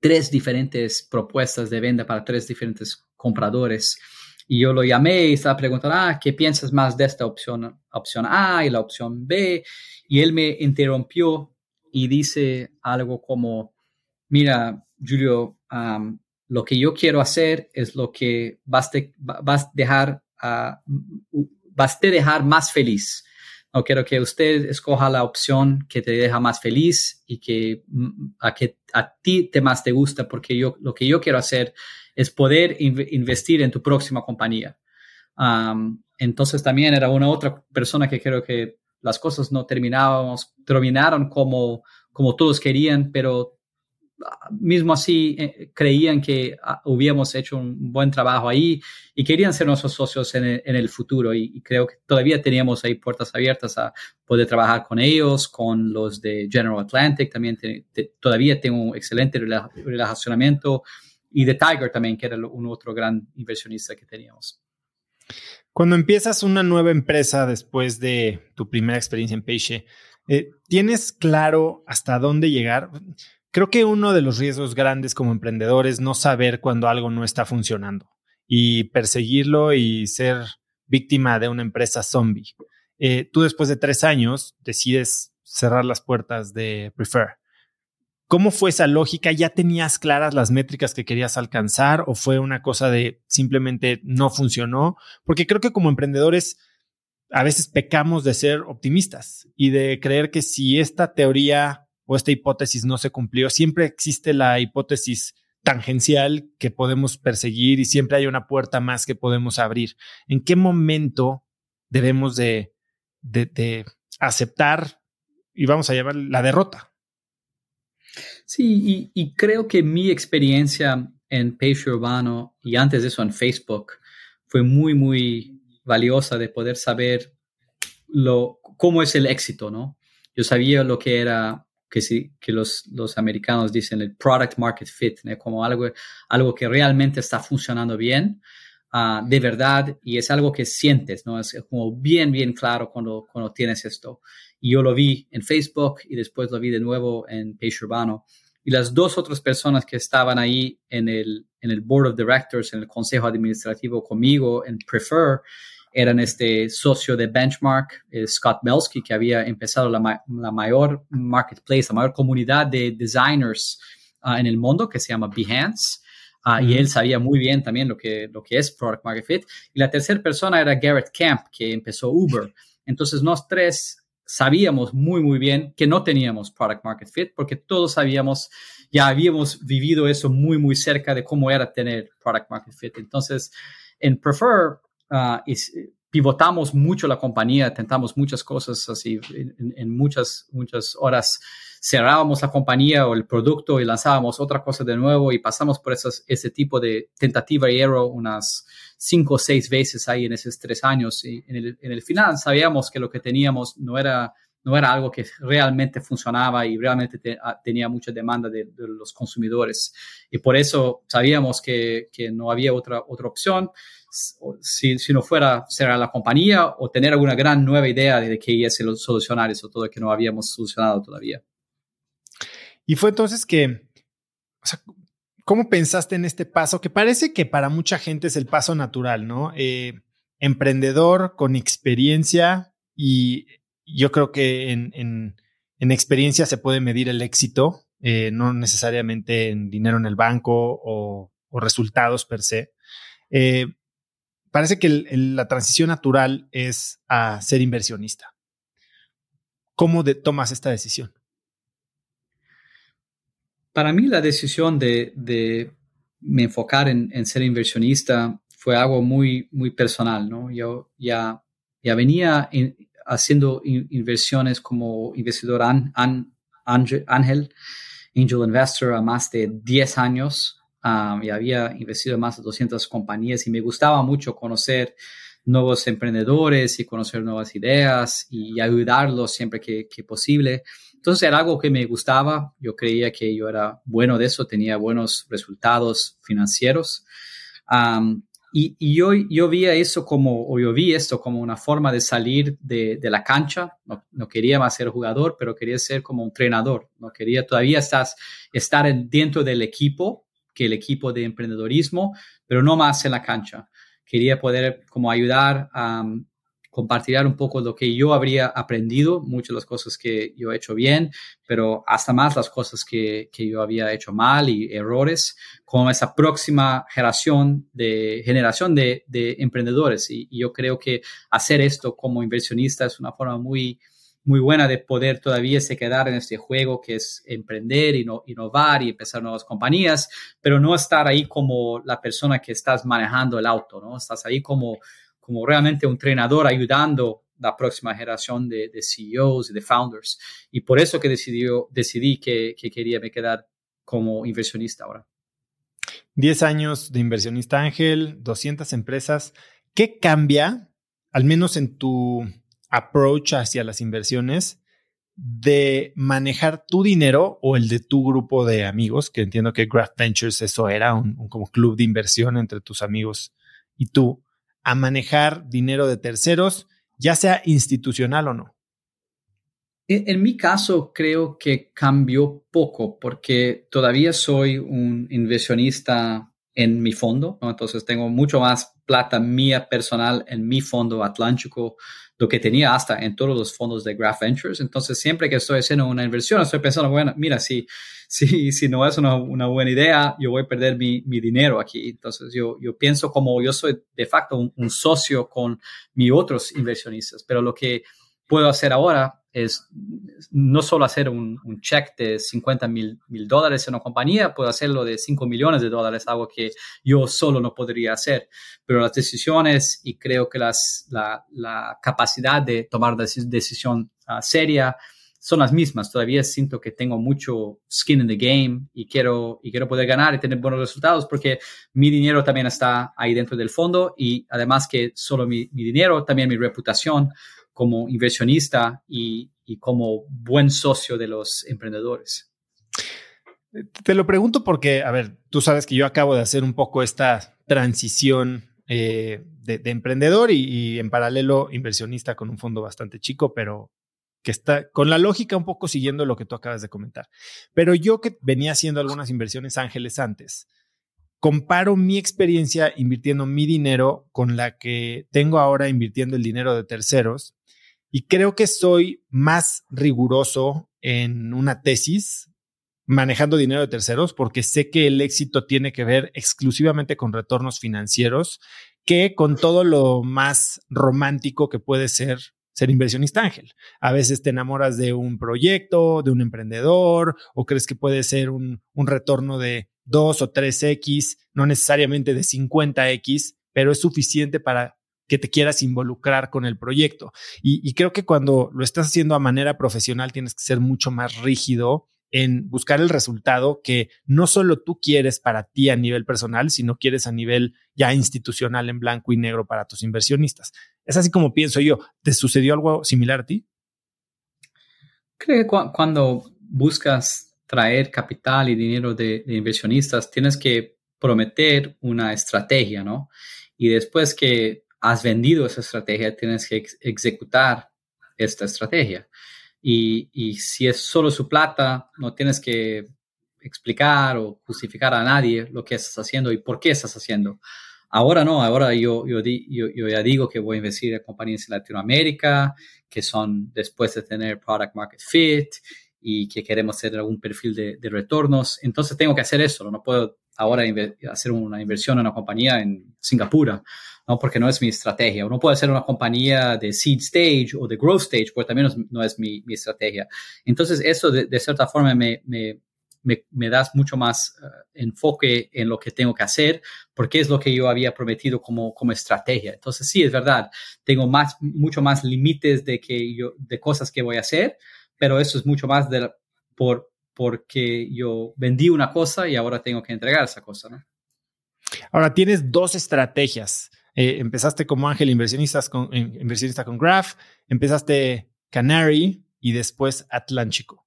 tres diferentes propuestas de venta para tres diferentes compradores. Y yo lo llamé y estaba preguntando, ah, ¿qué piensas más de esta opción, opción A y la opción B? Y él me interrumpió y dice algo como, mira, Julio, lo que yo quiero hacer es lo que vas, a dejar, vas a dejar más feliz. No quiero que usted escoja la opción que te deja más feliz y que a, que a ti te más te gusta, porque yo lo que yo quiero hacer es poder investir en tu próxima compañía. entonces también era una otra persona que creo que las cosas no terminábamos, terminaron como, como todos querían, pero ah, mismo así eh, creían que ah, hubiéramos hecho un buen trabajo ahí y querían ser nuestros socios en el, futuro y, creo que todavía teníamos ahí puertas abiertas a poder trabajar con ellos, con los de General Atlantic, también todavía tengo un excelente relacionamiento y de Tiger también, que era un otro gran inversionista que teníamos. Cuando empiezas una nueva empresa después de tu primera experiencia en Peixe, eh, ¿tienes claro hasta dónde llegar? Creo que uno de los riesgos grandes como emprendedor es no saber cuando algo no está funcionando y perseguirlo y ser víctima de una empresa zombie. Eh, tú después de tres años decides cerrar las puertas de Prefer. ¿Cómo fue esa lógica? ¿Ya tenías claras las métricas que querías alcanzar o fue una cosa de simplemente no funcionó? Porque creo que como emprendedores a veces pecamos de ser optimistas y de creer que si esta teoría o esta hipótesis no se cumplió, siempre existe la hipótesis tangencial que podemos perseguir y siempre hay una puerta más que podemos abrir. ¿En qué momento debemos de, de, aceptar y vamos a llamar la derrota? Sí, y, creo que mi experiencia en Page Urbano y antes de eso en Facebook fue muy, muy valiosa de poder saber lo, cómo es el éxito, ¿no? Yo sabía lo que era que, sí, que los, los americanos dicen el product market fit, como algo, algo que realmente está funcionando bien, uh, de verdad, y es algo que sientes, ¿no? Es como bien, bien claro cuando, cuando tienes esto. Y yo lo vi en Facebook y después lo vi de nuevo en Page Urbano. Y las dos otras personas que estaban ahí en el, en el Board of Directors, en el Consejo Administrativo conmigo, en Prefer, eran este socio de Benchmark, eh, Scott Belsky, que había empezado la, la, mayor marketplace, la mayor comunidad de designers ah, en el mundo, que se llama Behance. Ah, y él sabía muy bien también lo que, lo que es Product Market Fit. Y la tercera persona era Garrett Camp, que empezó Uber. Entonces, nosotros tres sabíamos muy, muy bien que no teníamos Product Market Fit, porque todos sabíamos, ya habíamos vivido eso muy, muy cerca de cómo era tener Product Market Fit. Entonces, en Prefer, uh, pivotamos mucho la compañía, tentamos muchas cosas así, en, muchas, muchas horas cerrábamos la compañía o el producto y lanzábamos otra cosa de nuevo y pasamos por esas, ese tipo de tentativa y error unas cinco o seis veces ahí en esos tres años. Y en el, en el final sabíamos que lo que teníamos no era no era algo que realmente funcionaba y realmente ah, tenía mucha demanda de, de, los consumidores. Y por eso sabíamos que, que no había otra, otra opción si, si, no fuera cerrar la compañía o tener alguna gran nueva idea de qué es el solucionar eso todo que no habíamos solucionado todavía. Y fue entonces que, o sea, ¿cómo pensaste en este paso? Que parece que para mucha gente es el paso natural, ¿no? Eh, emprendedor con experiencia y yo creo que en, en, en experiencia se puede medir el éxito, eh, no necesariamente en dinero en el banco o, o resultados per se. Eh, parece que la transición natural es a ser inversionista. ¿Cómo tomas esta decisión? Para mí la decisión de, me enfocar en, ser inversionista fue algo muy, muy personal, ¿no? Yo ya, ya venía haciendo inversiones como investidor ángel, angel investor a más de 10 años y había investido en más de 200 compañías y me gustaba mucho conocer nuevos emprendedores y conocer nuevas ideas y ayudarlos siempre que, posible. Entonces era algo que me gustaba, yo creía que yo era bueno de eso, tenía buenos resultados financieros. y, y yo, yo vi eso como, o yo vi esto como una forma de salir de, de la cancha. No, no, quería más ser jugador, pero quería ser como un entrenador. No quería todavía estás, estar dentro del equipo, que el equipo de emprendedorismo, pero no más en la cancha. Quería poder como ayudar a um, compartir un poco lo que yo habría aprendido, muchas de las cosas que yo he hecho bien, pero hasta más las cosas que, que yo había hecho mal y errores, con esa próxima generación de, generación de, de emprendedores. Y, y, yo creo que hacer esto como inversionista es una forma muy, muy buena de poder todavía se quedar en este juego que es emprender, y innovar y empezar nuevas compañías, pero no estar ahí como la persona que estás manejando el auto, ¿no? Estás ahí como, como realmente un entrenador ayudando la próxima generación de, CEOs y de founders. Y por eso que decidió, decidí que, que quería me quedar como inversionista ahora. 10 años de inversionista ángel, 200 empresas. ¿Qué cambia, al menos en tu approach hacia las inversiones de manejar tu dinero o el de tu grupo de amigos, que entiendo que Graph Ventures eso era un, como club de inversión entre tus amigos y tú, a manejar dinero de terceros, ya sea institucional o no. En, mi caso, creo que cambió poco porque todavía soy un inversionista en mi fondo, entonces tengo mucho más plata mía personal en mi fondo atlántico, lo que tenía hasta en todos los fondos de Graph Ventures. Entonces, siempre que estoy haciendo una inversión, estoy pensando, bueno, mira, si, si, si no es una, una buena idea, yo voy a perder mi, mi, dinero aquí. Entonces, yo, yo pienso como yo soy de facto un, un socio con mis otros inversionistas, pero lo que puedo hacer ahora es no solo hacer un, un check de 50 mil, mil dólares en una compañía, puedo hacerlo de 5 millones de dólares, algo que yo solo no podría hacer. Pero las decisiones y creo que las, la, la capacidad de tomar decisión uh, seria son las mismas. Todavía siento que tengo mucho skin in the game y quiero, y quiero poder ganar y tener buenos resultados porque mi dinero también está ahí dentro del fondo y además que solo mi, mi dinero, también mi reputación como inversionista y, como buen socio de los emprendedores? Te lo pregunto porque, a ver, tú sabes que yo acabo de hacer un poco esta transición eh, de, emprendedor y, en paralelo inversionista con un fondo bastante chico, pero que está con la lógica un poco siguiendo lo que tú acabas de comentar. Pero yo que venía haciendo algunas inversiones ángeles antes, comparo mi experiencia invirtiendo mi dinero con la que tengo ahora invirtiendo el dinero de terceros y creo que soy más riguroso en una tesis manejando dinero de terceros porque sé que el éxito tiene que ver exclusivamente con retornos financieros que con todo lo más romántico que puede ser ser inversionista ángel. A veces te enamoras de un proyecto, de un emprendedor, o crees que puede ser un, un retorno de 2 o 3X, no necesariamente de 50X, pero es suficiente para que te quieras involucrar con el proyecto. Y, creo que cuando lo estás haciendo a manera profesional tienes que ser mucho más rígido en buscar el resultado que no solo tú quieres para ti a nivel personal, sino quieres a nivel ya institucional en blanco y negro para tus inversionistas. Es así como pienso yo. ¿Te sucedió algo similar a ti? Creo que cuando buscas traer capital y dinero de, de inversionistas, tienes que prometer una estrategia, ¿no? Y después que has vendido esa estrategia, tienes que ejecutar esta estrategia. Y, y, si es solo su plata, no tienes que explicar o justificar a nadie lo que estás haciendo y por qué estás haciendo. Ahora no, ahora yo, yo, yo, yo ya digo que voy a investir en compañías en Latinoamérica, que son después de tener product market fit y que queremos tener algún perfil de, de retornos. Entonces tengo que hacer eso, no puedo ahora hacer una inversión en una compañía en Singapur ¿no? Porque no es mi estrategia. Uno puede ser una compañía de seed stage o de growth stage, porque también no es mi, mi estrategia. Entonces, eso de, de cierta forma me, me, me, me, das mucho más uh, enfoque en lo que tengo que hacer, porque es lo que yo había prometido como, como estrategia. Entonces, sí, es verdad, tengo más, mucho más límites de, que yo, de cosas que voy a hacer, pero eso es mucho más de, por, porque yo vendí una cosa y ahora tengo que entregar esa cosa, ¿no? Ahora tienes dos estrategias. Eh, empezaste como ángel inversionistas con, inversionista con Graph, empezaste Canary y después Atlántico.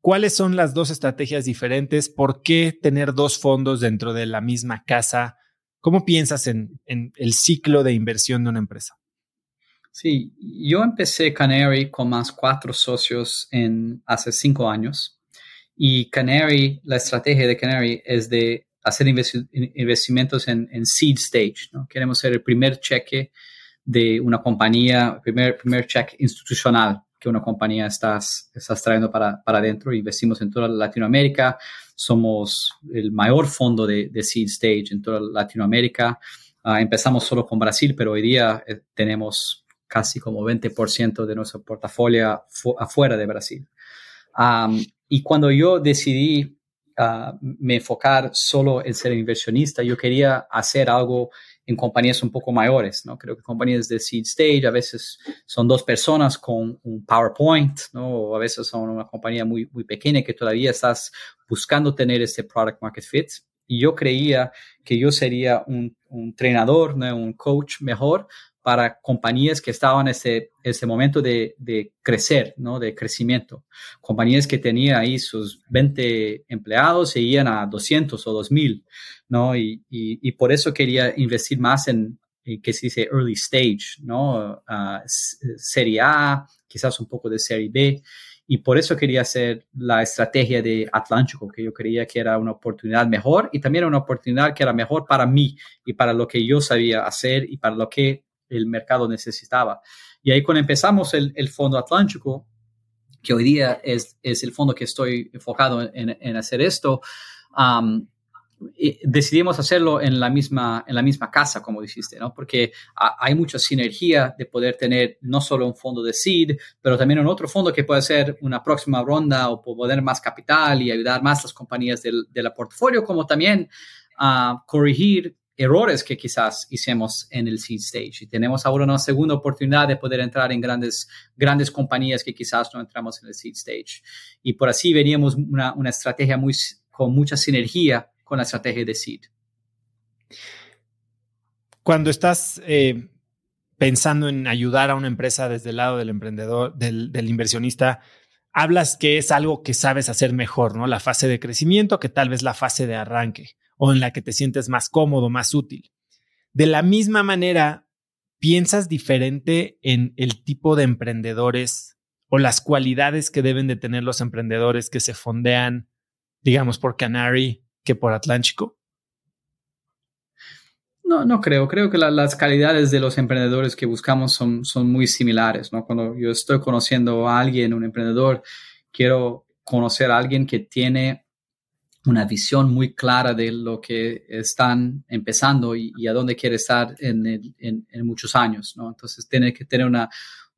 ¿Cuáles son las dos estrategias diferentes? ¿Por qué tener dos fondos dentro de la misma casa? ¿Cómo piensas en, en el ciclo de inversión de una empresa? Sí, yo empecé Canary con más cuatro socios en hace cinco años. Y Canary, la estrategia de Canary es de hacer investimentos en, en, seed stage. ¿no? Queremos ser el primer cheque de una compañía, primer, primer cheque institucional que una compañía estás, estás trayendo para, para adentro. Investimos en toda Latinoamérica. Somos el mayor fondo de, de seed stage en toda Latinoamérica. Uh, empezamos solo con Brasil, pero hoy día eh, tenemos casi como 20% de nuestro portafolio afuera de Brasil. Y cuando yo decidí me enfocar solo en ser inversionista, yo quería hacer algo en compañías un poco mayores, ¿no? Creo que compañías de seed stage a veces son dos personas con un PowerPoint, ¿no? O a veces son una compañía muy, pequeña que todavía estás buscando tener ese product market fit. Y yo creía que yo sería un, un entrenador, ¿no? un coach mejor para compañías que estaban en ese, ese momento de, de, crecer, ¿no? De crecimiento. Compañías que tenían ahí sus 20 empleados iban a 200 o 2000, ¿no? Y, y, y por eso quería investir más en, en que se dice early stage, ¿no? Uh, serie A, quizás un poco de serie B. Y por eso quería hacer la estrategia de Atlántico, que yo creía que era una oportunidad mejor y también una oportunidad que era mejor para mí y para lo que yo sabía hacer y para lo que el mercado necesitaba. Y ahí cuando empezamos el, el Fondo Atlántico, que hoy día es, es, el fondo que estoy enfocado en, en hacer esto, um, decidimos hacerlo en la misma, en la misma casa, como dijiste, ¿no? Porque hay mucha sinergia de poder tener no solo un fondo de seed, pero también un otro fondo que puede ser una próxima ronda o poder más capital y ayudar más las compañías del, de la portafolio, como también a corregir errores que quizás hicimos en el seed stage. Y tenemos ahora una segunda oportunidad de poder entrar en grandes, grandes compañías que quizás no entramos en el seed stage. Y por así veníamos una, una estrategia muy, con mucha sinergia con la estrategia de seed. Cuando estás eh, pensando en ayudar a una empresa desde el lado del emprendedor, del, inversionista, hablas que es algo que sabes hacer mejor, ¿no? La fase de crecimiento que tal vez la fase de arranque o en la que te sientes más cómodo, más útil. De la misma manera, piensas diferente en el tipo de emprendedores o las cualidades que deben de tener los emprendedores que se fondean, digamos, por Canary que por Atlántico? No, no creo. Creo que las calidades de los emprendedores que buscamos son, son muy similares. ¿no? Cuando yo estoy conociendo a alguien, un emprendedor, quiero conocer a alguien que tiene una visión muy clara de lo que están empezando y, a dónde quiere estar en, en, en, muchos años. ¿no? Entonces, tiene que tener una,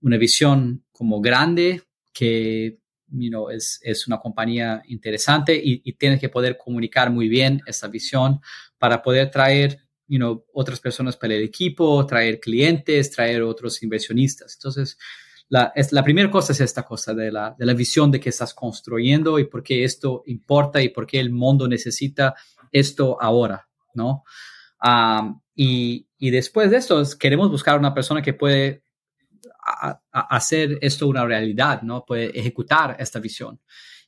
una visión como grande que you know, es, es una compañía interesante y, y tienes que poder comunicar muy bien esa visión para poder traer you know, otras personas para el equipo, traer clientes, traer otros inversionistas. Entonces, la, la primera cosa es esta cosa de la, de la visión de que estás construyendo y por qué esto importa y por qué el mundo necesita esto ahora, ¿no? Y, y después de esto, queremos buscar una persona que puede hacer esto una realidad, ¿no? Puede ejecutar esta visión.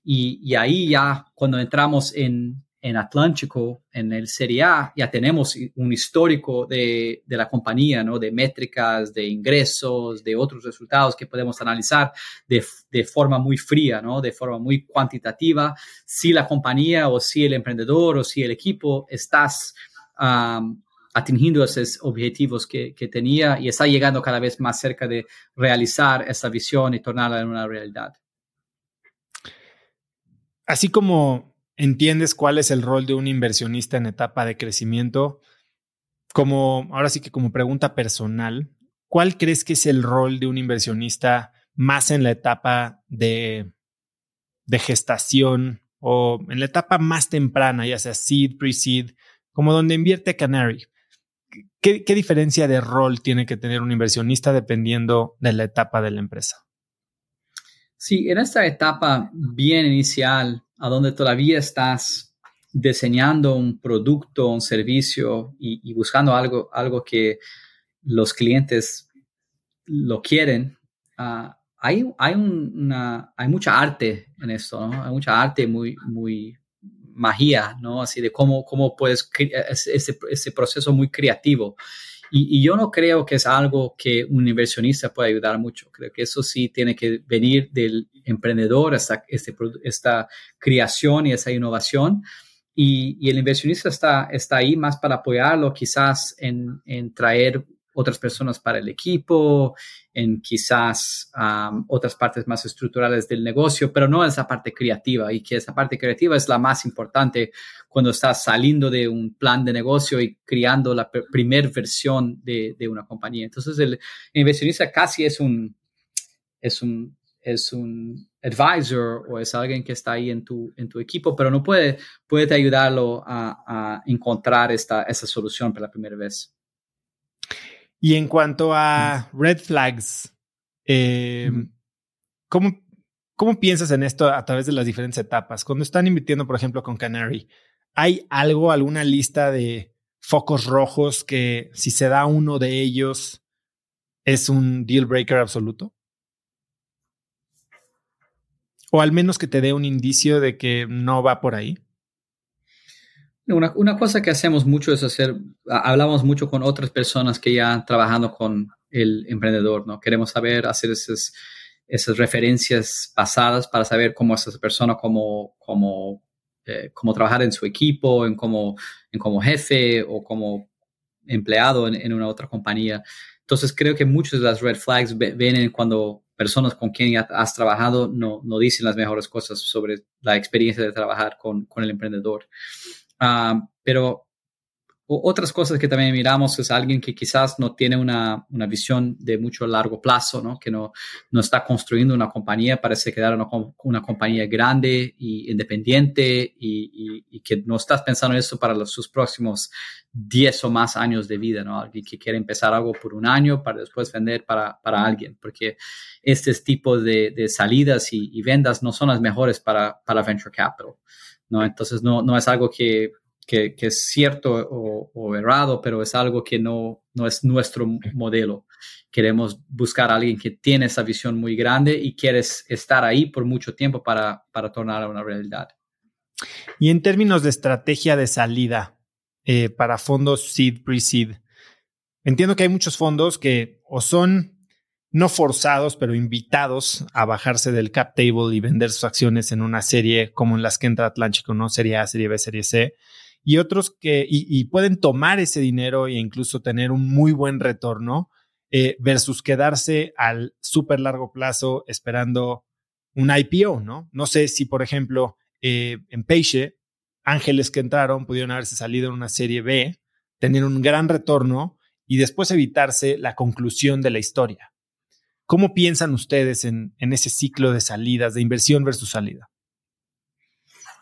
Y, y ahí ya cuando entramos en, en, Atlántico, en el Serie A, ya tenemos un histórico de, de, la compañía, ¿no? De métricas, de ingresos, de otros resultados que podemos analizar de, de forma muy fría, ¿no? De forma muy cuantitativa, si la compañía o si el emprendedor o si el equipo estás um, atingiendo esos objetivos que, que, tenía y está llegando cada vez más cerca de realizar esa visión y tornarla en una realidad. Así como entiendes cuál es el rol de un inversionista en etapa de crecimiento, como ahora sí que como pregunta personal, ¿cuál crees que es el rol de un inversionista más en la etapa de, de gestación o en la etapa más temprana, ya sea seed, pre-seed, como donde invierte Canary? ¿Qué, diferencia de rol tiene que tener un inversionista dependiendo de la etapa de la empresa? Sí, en esta etapa bien inicial, a donde todavía estás diseñando un producto, un servicio y, buscando algo, algo que los clientes lo quieren, ah, hay, hay, una, hay mucha arte en esto. Hay mucha arte muy, muy, magia, ¿no? Así de cómo, cómo puedes, ese, ese proceso muy creativo. Y, yo no creo que es algo que un inversionista pueda ayudar mucho. Creo que eso sí tiene que venir del emprendedor, esta, este, esta creación y esa innovación. Y, y, el inversionista está, está ahí más para apoyarlo, quizás en, en traer otras personas para el equipo, en quizás otras partes más estructurales del negocio, pero no esa parte creativa y que esa parte creativa es la más importante cuando estás saliendo de un plan de negocio y creando la primera versión de, de, una compañía. Entonces el inversionista casi es un, es un, es un advisor o es alguien que está ahí en tu, en tu equipo, pero no puede, puede ayudarlo a, a encontrar esta, esa solución por la primera vez. Y en cuanto a red flags, eh, ¿cómo, ¿cómo piensas en esto a través de las diferentes etapas? Cuando están invirtiendo, por ejemplo, con Canary, ¿hay algo, alguna lista de focos rojos que si se da uno de ellos es un deal breaker absoluto? O al menos que te dé un indicio de que no va por ahí. Una, una, cosa que hacemos mucho es hacer, hablamos mucho con otras personas que ya trabajando con el emprendedor, ¿no? Queremos saber hacer esos, esas referencias pasadas para saber cómo es esa persona, cómo, cómo, eh, cómo trabajar en su equipo, en cómo, en como jefe o como empleado en, una otra compañía. Entonces creo que muchas de las red flags vienen cuando personas con quien has trabajado no, no, dicen las mejores cosas sobre la experiencia de trabajar con, con el emprendedor. Ah, pero otras cosas que también miramos es alguien que quizás no tiene una, una visión de mucho largo plazo, ¿no? que no, no está construyendo una compañía, parece quedar una, una compañía grande e independiente y, y, que no estás pensando en eso para los, sus próximos 10 o más años de vida, ¿no? alguien que quiere empezar algo por un año para después vender para, para alguien, porque este tipo de, de salidas y, y, vendas no son las mejores para, para venture capital. ¿No? Entonces no, no es algo que que, es cierto o, errado, pero es algo que no, no es nuestro modelo. Queremos buscar a alguien que tiene esa visión muy grande y quieres estar ahí por mucho tiempo para, para tornar una realidad. Y en términos de estrategia de salida eh, para fondos seed, pre-seed, entiendo que hay muchos fondos que o son no forzados, pero invitados a bajarse del cap table y vender sus acciones en una serie como en las que entra Atlántico, ¿no? Serie A, Serie B, Serie C y otros que y, pueden tomar ese dinero e incluso tener un muy buen retorno eh, versus quedarse al súper largo plazo esperando un IPO, ¿no? No sé si, por ejemplo, eh, en Peixe, ángeles que entraron pudieron haberse salido en una serie B, tener un gran retorno y después evitarse la conclusión de la historia. ¿Cómo piensan ustedes en, ese ciclo de salidas, de inversión versus salida?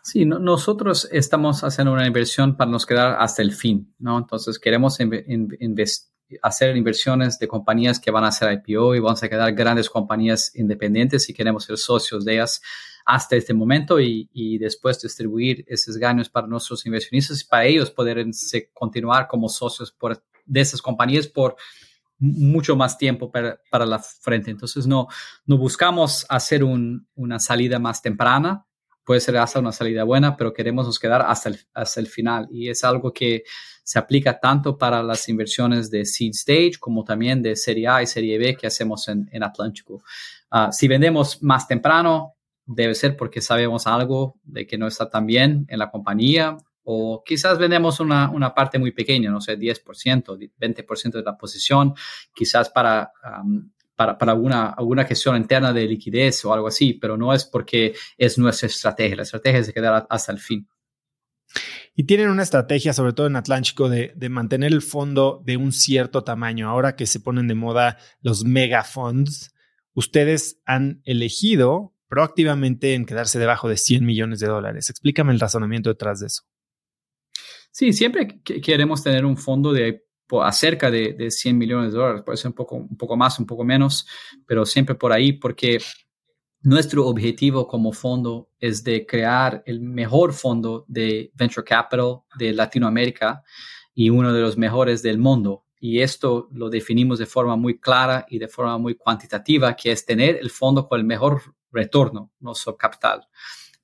Sí, nosotros estamos haciendo una inversión para nos quedar hasta el fin, ¿no? Entonces queremos hacer inversiones de compañías que van a hacer IPO y van a quedar grandes compañías independientes y queremos ser socios de ellas hasta este momento y, después distribuir esos ganos para nuestros inversionistas y para ellos poder continuar como socios de esas compañías por mucho más tiempo para, para la frente. Entonces no, no buscamos hacer un, una salida más temprana, puede ser hasta una salida buena, pero queremos nos quedar hasta el, hasta el final. Y es algo que se aplica tanto para las inversiones de seed stage como también de serie A y serie B que hacemos en, en Atlántico. Ah, si vendemos más temprano, debe ser porque sabemos algo de que no está tan bien en la compañía o quizás vendemos una, una parte muy pequeña, no sé, 10%, 20% de la posición, quizás para para, para alguna, alguna gestión interna de liquidez o algo así, pero no es porque es nuestra estrategia. La estrategia es de quedar hasta el fin. Y tienen una estrategia, sobre todo en Atlántico, de, de, mantener el fondo de un cierto tamaño. Ahora que se ponen de moda los mega funds, ustedes han elegido proactivamente en quedarse debajo de 100 millones de dólares. Explícame el razonamiento detrás de eso. Sí, siempre queremos tener un fondo de a cerca de, de, 100 millones de dólares, puede ser un poco, un poco más, un poco menos, pero siempre por ahí, porque nuestro objetivo como fondo es de crear el mejor fondo de venture capital de Latinoamérica y uno de los mejores del mundo. Y esto lo definimos de forma muy clara y de forma muy cuantitativa, que es tener el fondo con el mejor retorno, nuestro capital.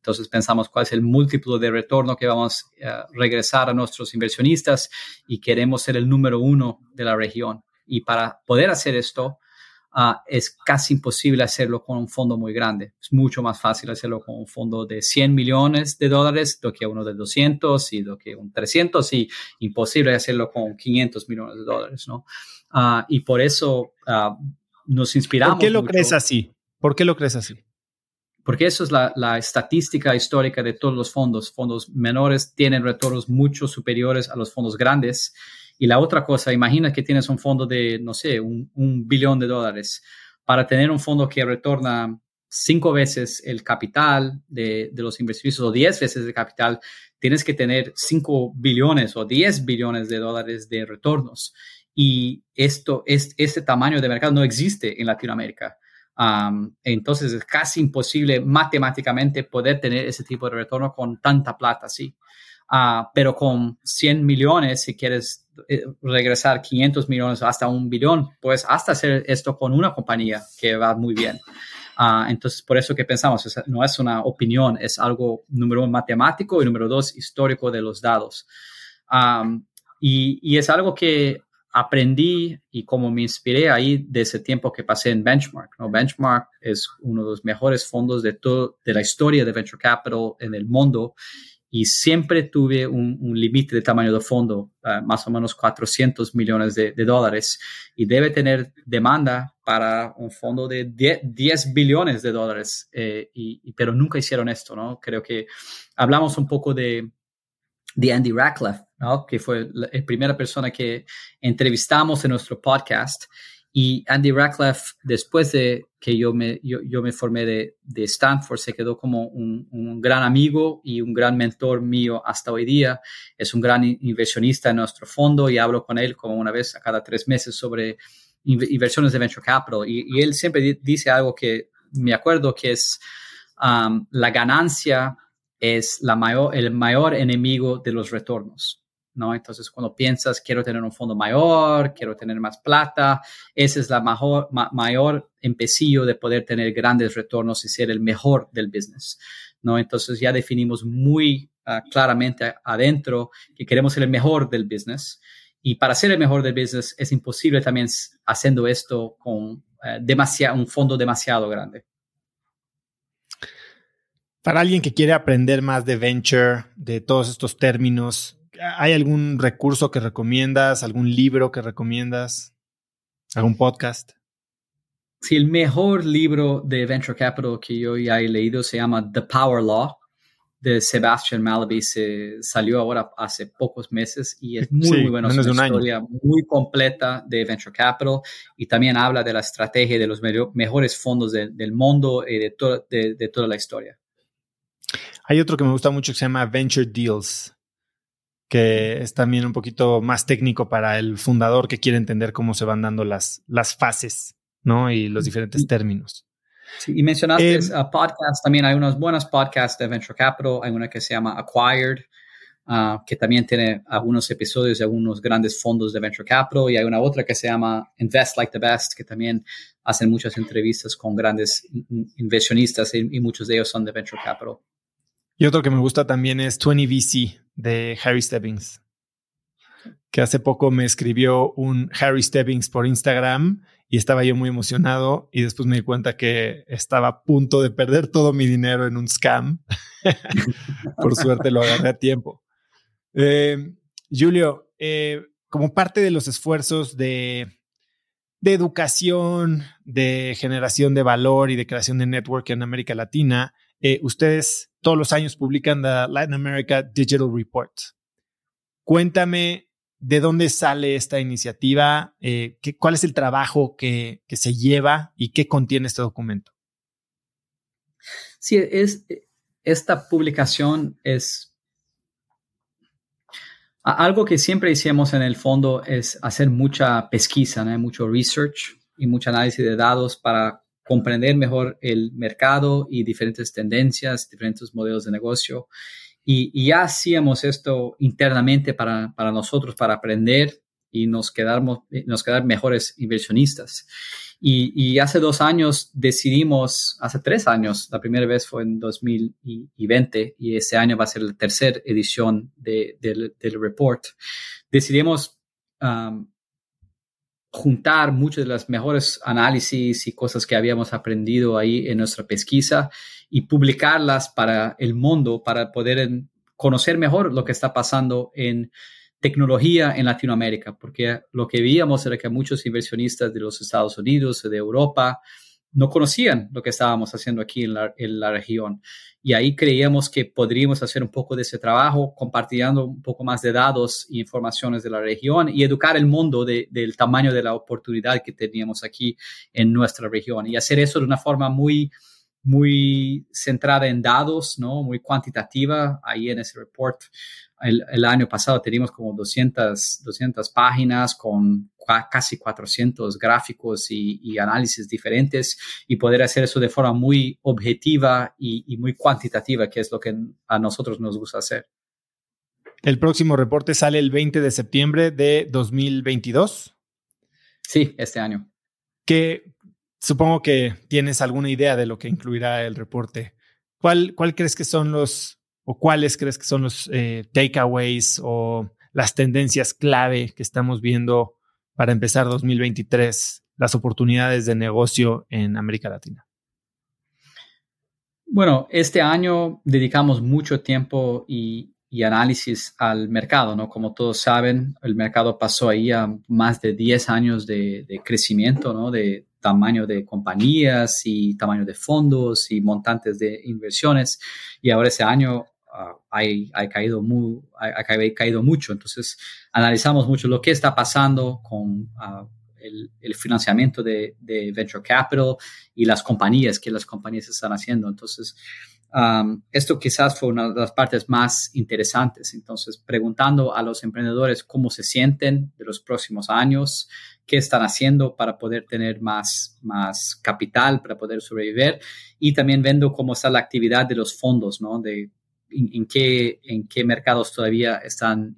Entonces pensamos cuál es el múltiplo de retorno que vamos a regresar a nuestros inversionistas y queremos ser el número uno de la región. Y para poder hacer esto, ah, es casi imposible hacerlo con un fondo muy grande. Es mucho más fácil hacerlo con un fondo de 100 millones de dólares do que uno de 200 y do que un 300 y imposible hacerlo con 500 millones de dólares, ¿no? Ah, y por eso ah, nos inspiramos. ¿Por qué lo crees así? ¿Por qué lo crees así? Porque eso es la, estadística histórica de todos los fondos. Fondos menores tienen retornos mucho superiores a los fondos grandes. Y la otra cosa, imagina que tienes un fondo de, no sé, un, billón de dólares. Para tener un fondo que retorna cinco veces el capital de, los inversionistas o diez veces el capital, tienes que tener cinco billones o diez billones de dólares de retornos. Y esto, es, este tamaño de mercado no existe en Latinoamérica entonces es casi imposible matemáticamente poder tener ese tipo de retorno con tanta plata, sí. Uh, pero con 100 millones, si quieres eh, regresar 500 millones hasta un billón, pues hasta hacer esto con una compañía que va muy bien. Uh, entonces, por eso que pensamos, no es una opinión, es algo, número uno, matemático y número dos, histórico de los dados. Um, y, y, es algo que aprendí y como me inspiré ahí de ese tiempo que pasé en Benchmark. ¿no? Benchmark es uno de los mejores fondos de, todo, de la historia de Venture Capital en el mundo y siempre tuve un, límite de tamaño de fondo, uh, más o menos 400 millones de, dólares, y debe tener demanda para un fondo de 10, billones de dólares, eh, pero nunca hicieron esto, ¿no? Creo que hablamos un poco de, de Andy Ratcliffe, ¿no? que fue la, la primera persona que entrevistamos en nuestro podcast, y Andy Ratcliffe, después de que yo me, yo, yo me formé de, de, Stanford, se quedó como un, un, gran amigo y un gran mentor mío hasta hoy día. Es un gran inversionista en nuestro fondo y hablo con él como una vez a cada tres meses sobre inversiones de venture capital. Y, y él siempre dice algo que me acuerdo que es um, la ganancia es el mayor enemigo de los retornos. ¿no? Entonces, cuando piensas, quiero tener un fondo mayor, quiero tener más plata, ese es la mayor empecillo de poder tener grandes retornos y ser el mejor del business, ¿no? Entonces, ya definimos muy ah, claramente adentro que queremos ser el mejor del business. Y para ser el mejor del business es imposible también haciendo esto con uh, un fondo demasiado grande. Para alguien que quiere aprender más de venture, de todos estos términos, ¿Hay algún recurso que recomiendas? ¿Algún libro que recomiendas? ¿Algún podcast? Sí, el mejor libro de Venture Capital que yo ya he leído se llama The Power Law de Sebastian Malaby. Se salió ahora hace pocos meses y es muy, muy bueno. Es una historia muy completa de Venture Capital y también habla de la estrategia de los mejores fondos del mundo y de, de toda la historia. Hay otro que me gusta mucho que se llama Venture Deals que es también un poquito más técnico para el fundador que quiere entender cómo se van dando las, las fases, ¿no? Y los diferentes términos. Sí, y mencionaste eh, podcasts, también hay unos buenos podcasts de Venture Capital, hay una que se llama Acquired, ah, que también tiene algunos episodios de algunos grandes fondos de Venture Capital, y hay una otra que se llama Invest Like the Best, que también hacen muchas entrevistas con grandes inversionistas y, y muchos de ellos son de Venture Capital. Y otro que me gusta también es 20VC, de Harry Stebbings, que hace poco me escribió un Harry Stebbings por Instagram y estaba yo muy emocionado y después me di cuenta que estaba a punto de perder todo mi dinero en un scam. por suerte lo agarré a tiempo. Eh, Julio, eh, como parte de los esfuerzos de, de educación, de generación de valor y de creación de network en América Latina, eh, ustedes todos los años publican la Latin America Digital Report. Cuéntame de dónde sale esta iniciativa, eh, qué, cuál es el trabajo que, que, se lleva y qué contiene este documento. Sí, es, esta publicación es algo que siempre hicimos en el fondo es hacer mucha pesquisa, ¿no? mucho research y mucho análisis de datos para comprender mejor el mercado y diferentes tendencias, diferentes modelos de negocio. Y, ya hacíamos esto internamente para, para, nosotros, para aprender y nos, quedamos, nos quedar mejores inversionistas. Y, hace dos años decidimos, hace tres años, la primera vez fue en 2020 y este año va a ser la tercera edición de, del, del report, decidimos um, juntar muchos de los mejores análisis y cosas que habíamos aprendido ahí en nuestra pesquisa y publicarlas para el mundo, para poder conocer mejor lo que está pasando en tecnología en Latinoamérica, porque lo que veíamos era que muchos inversionistas de los Estados Unidos, de Europa, no conocían lo que estábamos haciendo aquí en la, región. Y ahí creíamos que podríamos hacer un poco de ese trabajo, compartiendo un poco más de datos e informaciones de la región y educar el mundo de, del tamaño de la oportunidad que teníamos aquí en nuestra región. Y hacer eso de una forma muy, muy centrada en datos, ¿no? Muy cuantitativa. Ahí en ese report el, año pasado teníamos como 200, 200 páginas con casi 400 gráficos y, análisis diferentes y poder hacer eso de forma muy objetiva y, muy cuantitativa, que es lo que a nosotros nos gusta hacer. El próximo reporte sale el 20 de septiembre de 2022. Sí, este año. Que supongo que tienes alguna idea de lo que incluirá el reporte. ¿Cuál, cuál crees que son los o cuáles crees que son los eh, takeaways o las tendencias clave que estamos viendo para empezar 2023 las oportunidades de negocio en América Latina? Bueno, este año dedicamos mucho tiempo y, análisis al mercado, ¿no? Como todos saben, el mercado pasó ahí a más de 10 años de, crecimiento, ¿no? De tamaño de compañías y tamaño de fondos y montantes de inversiones. Y ahora ese año uh, ha, caído muy, ha, caído mucho. Entonces, analizamos mucho lo que está pasando con uh, el, financiamiento de, venture capital y las compañías que las compañías están haciendo. Entonces, um, esto quizás fue una de las partes más interesantes. Entonces, preguntando a los emprendedores cómo se sienten de los próximos años, qué están haciendo para poder tener más, más capital, para poder sobrevivir y también viendo cómo está la actividad de los fondos, ¿no? De en, qué, en qué mercados todavía están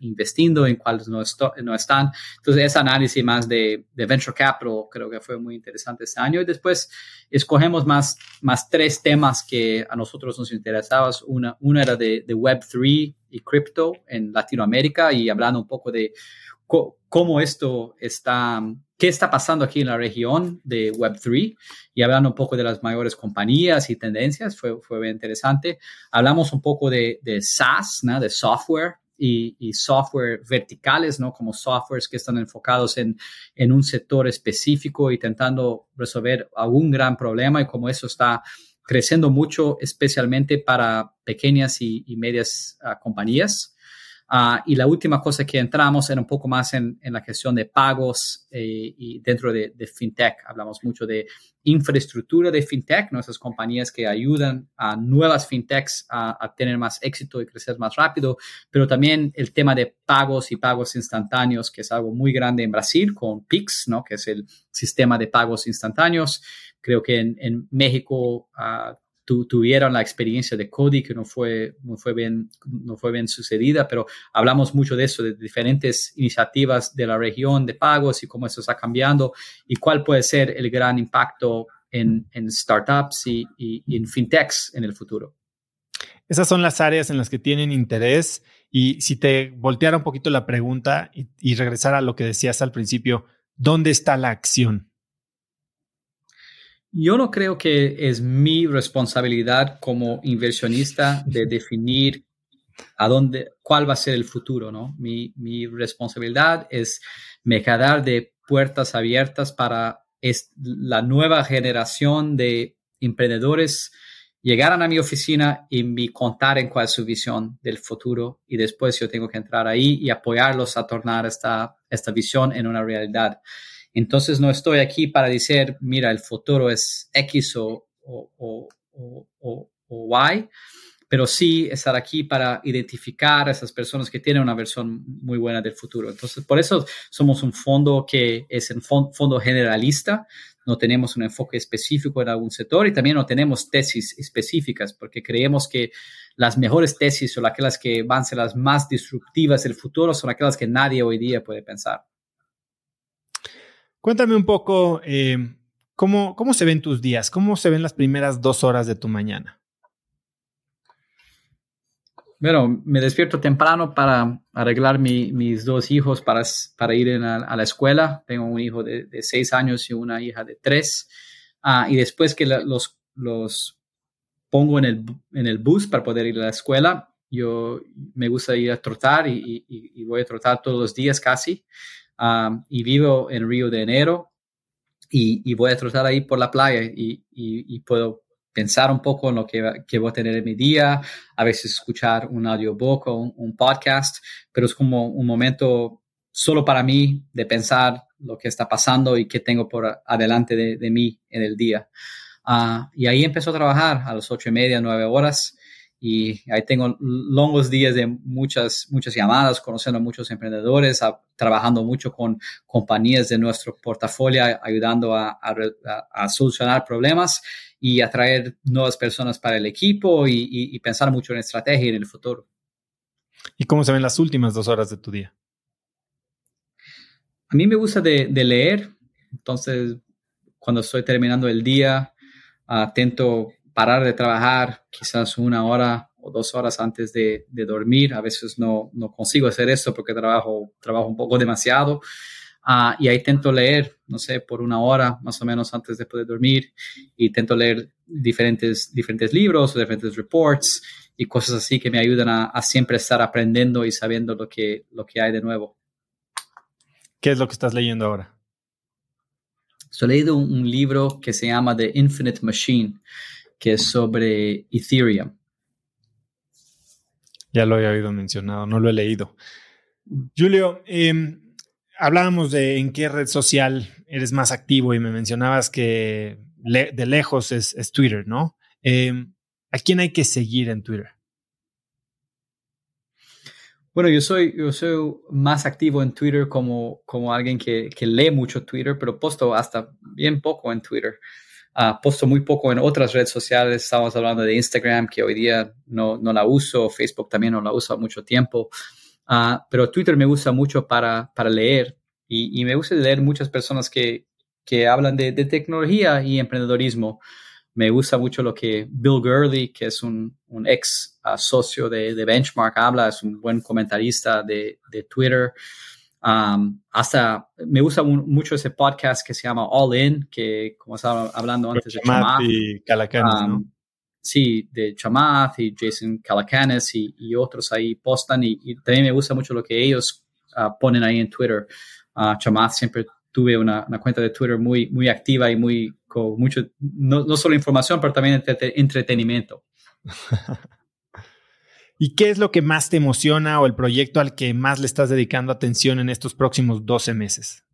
investiendo, en cuáles no, no están. Entonces, ese análisis más de, de, venture capital creo que fue muy interesante este año. Y después escogemos más, más tres temas que a nosotros nos interesaban. Una, una era de, de Web3 y cripto en Latinoamérica y hablando un poco de cómo esto está, qué está pasando aquí en la región de Web3 y hablando un poco de las mayores compañías y tendencias, fue, fue bien interesante. Hablamos un poco de, de SaaS, ¿no? de software y, y, software verticales, ¿no? Como softwares que están enfocados en, en un sector específico, intentando resolver algún gran problema y cómo eso está creciendo mucho, especialmente para pequeñas y, y medias uh, compañías. Ah, y la última cosa que entramos era un poco más en, en la gestión de pagos eh, y dentro de, de, fintech. Hablamos mucho de infraestructura de fintech, nuestras compañías que ayudan a nuevas fintechs a, a, tener más éxito y crecer más rápido, pero también el tema de pagos y pagos instantáneos, que es algo muy grande en Brasil con Pix, ¿no? que es el sistema de pagos instantáneos. Creo que en, en México uh, tuvieron la experiencia de Cody, que no fue, no, fue bien, no fue bien sucedida, pero hablamos mucho de eso, de diferentes iniciativas de la región de pagos y cómo eso está cambiando y cuál puede ser el gran impacto en, en startups y, y, en fintechs en el futuro. Esas son las áreas en las que tienen interés y si te volteara un poquito la pregunta y, y regresar a lo que decías al principio, ¿dónde está la acción? Yo no creo que es mi responsabilidad como inversionista de definir a dónde, cuál va a ser el futuro, ¿no? Mi, mi responsabilidad es me quedar de puertas abiertas para la nueva generación de emprendedores llegaran a mi oficina y me contar en cuál es su visión del futuro y después yo tengo que entrar ahí y apoyarlos a tornar esta, esta visión en una realidad. Entonces no estoy aquí para decir, mira, el futuro es X o, o, o, o, Y, pero sí estar aquí para identificar a esas personas que tienen una versión muy buena del futuro. Entonces, por eso somos un fondo que es un fondo generalista, no tenemos un enfoque específico en algún sector y también no tenemos tesis específicas porque creemos que las mejores tesis o aquellas que van a ser las más disruptivas del futuro son aquellas que nadie hoy día puede pensar. Cuéntame un poco eh, ¿cómo, cómo se ven tus días, cómo se ven las primeras dos horas de tu mañana. Bueno, me despierto temprano para arreglar mis dos hijos para, para ir a, la escuela. Tengo un hijo de, seis años y una hija de tres. Ah, y después que los, los pongo en el, en el bus para poder ir a la escuela, yo me gusta ir a trotar y, y voy a trotar todos los días casi y vivo en Río de Enero y, voy a trotar ahí por la playa y, puedo pensar un poco en lo que, que, voy a tener en mi día, a veces escuchar un audiobook o un, podcast, pero es como un momento solo para mí de pensar lo que está pasando y qué tengo por adelante de, mí en el día. Ah, y ahí empezó a trabajar a las ocho y media, nueve horas y ahí tengo longos días de muchas, muchas llamadas, conociendo a muchos emprendedores, trabajando mucho con compañías de nuestro portafolio, ayudando a, a, solucionar problemas y atraer nuevas personas para el equipo y, pensar mucho en estrategia y en el futuro. ¿Y cómo se ven las últimas dos horas de tu día? A mí me gusta de, leer, entonces cuando estoy terminando el día, atento parar de trabajar quizás una hora o dos horas antes de, dormir. A veces no, no, consigo hacer esto porque trabajo, trabajo un poco demasiado. Ah, y ahí intento leer, no sé, por una hora más o menos antes de poder dormir y intento leer diferentes, diferentes libros o diferentes reports y cosas así que me ayudan a, siempre estar aprendiendo y sabiendo lo que, lo que hay de nuevo. ¿Qué es lo que estás leyendo ahora? Estoy leyendo un, libro que se llama The Infinite Machine, que es sobre Ethereum. Ya lo había oído mencionado, no lo he leído. Julio, em, hablábamos de en qué red social eres más activo y me mencionabas que de lejos es, Twitter, ¿no? Em, ¿A quién hay que seguir en Twitter? Bueno, yo soy, yo soy más activo en Twitter como, como alguien que, que lee mucho Twitter, pero posto hasta bien poco en Twitter. Uh, muy poco en otras redes sociales. Estamos hablando de Instagram, que hoy día no, no la uso. Facebook también no la uso mucho tiempo. Uh, pero Twitter me gusta mucho para, para leer y, y, me gusta leer muchas personas que, que hablan de, de, tecnología y emprendedorismo. Me gusta mucho lo que Bill Gurley, que es un, un ex uh, socio de, de, Benchmark, habla, es un buen comentarista de, de Twitter. Um, hasta me gusta mucho ese podcast que se llama All In, que como estaba hablando antes de Chamath. y Calacanis, ¿no? Um, sí, de Chamath y Jason Calacanis y, y otros ahí postan y, también me gusta mucho lo que ellos uh, ponen ahí en Twitter. Uh, Chamath siempre tuve una, una, cuenta de Twitter muy, muy activa y muy con mucho, no, no solo información, pero también entretenimiento. ¿Y qué es lo que más te emociona o el proyecto al que más le estás dedicando atención en estos próximos 12 meses?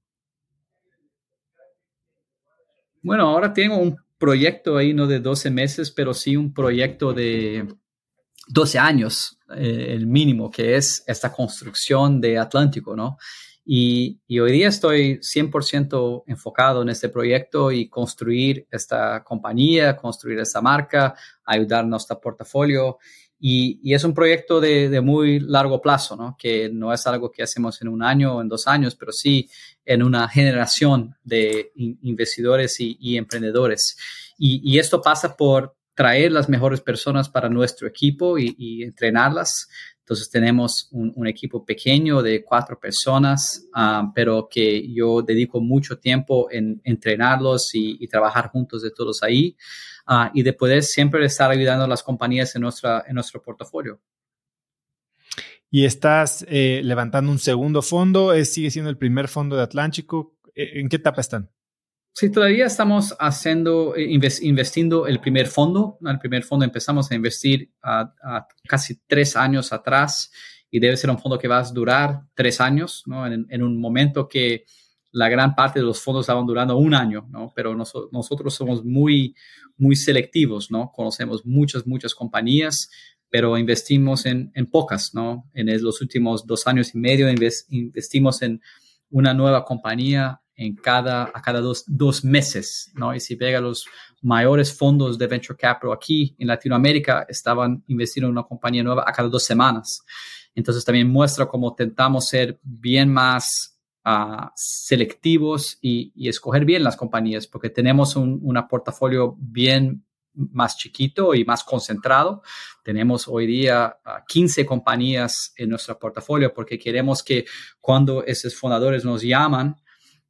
Bueno, ahora tengo un proyecto ahí, no de 12 meses, pero sí un proyecto de 12 años, eh, el mínimo, que es esta construcción de Atlántico, ¿no? Y, hoy día estoy 100% enfocado en este proyecto y construir esta compañía, construir esta marca, ayudar nuestro portafolio y, es un proyecto de, muy largo plazo, ¿no? que no es algo que hacemos en un año o en dos años, pero sí en una generación de investidores y, emprendedores. Y, esto pasa por traer las mejores personas para nuestro equipo y, entrenarlas. Entonces tenemos un, equipo pequeño de cuatro personas, ah, pero que yo dedico mucho tiempo en entrenarlos y, trabajar juntos de todos ahí. Ah, y de poder siempre estar ayudando a las compañías en, en nuestro portafolio. Y estás eh, levantando un segundo fondo, ¿Es, sigue siendo el primer fondo de Atlántico. ¿En qué etapa están? Sí, todavía estamos haciendo, eh, investiendo el primer fondo. El primer fondo empezamos a investir a, casi tres años atrás y debe ser un fondo que va a durar tres años, ¿no? En, en un momento que la gran parte de los fondos estaban durando un año, ¿no? Pero nosotros somos muy, muy selectivos, ¿no? Conocemos muchas, muchas compañías, pero investimos en, en pocas, ¿no? En los últimos dos años y medio investimos en una nueva compañía en cada, a cada dos, dos meses, ¿no? Y si pega los mayores fondos de venture capital aquí en Latinoamérica, estaban invirtiendo en una compañía nueva a cada dos semanas. Entonces también muestra cómo tentamos ser bien más selectivos y, escoger bien las compañías, porque tenemos un portafolio bien más chiquito y más concentrado. Tenemos hoy día 15 compañías en nuestro portafolio porque queremos que cuando esos fundadores nos llaman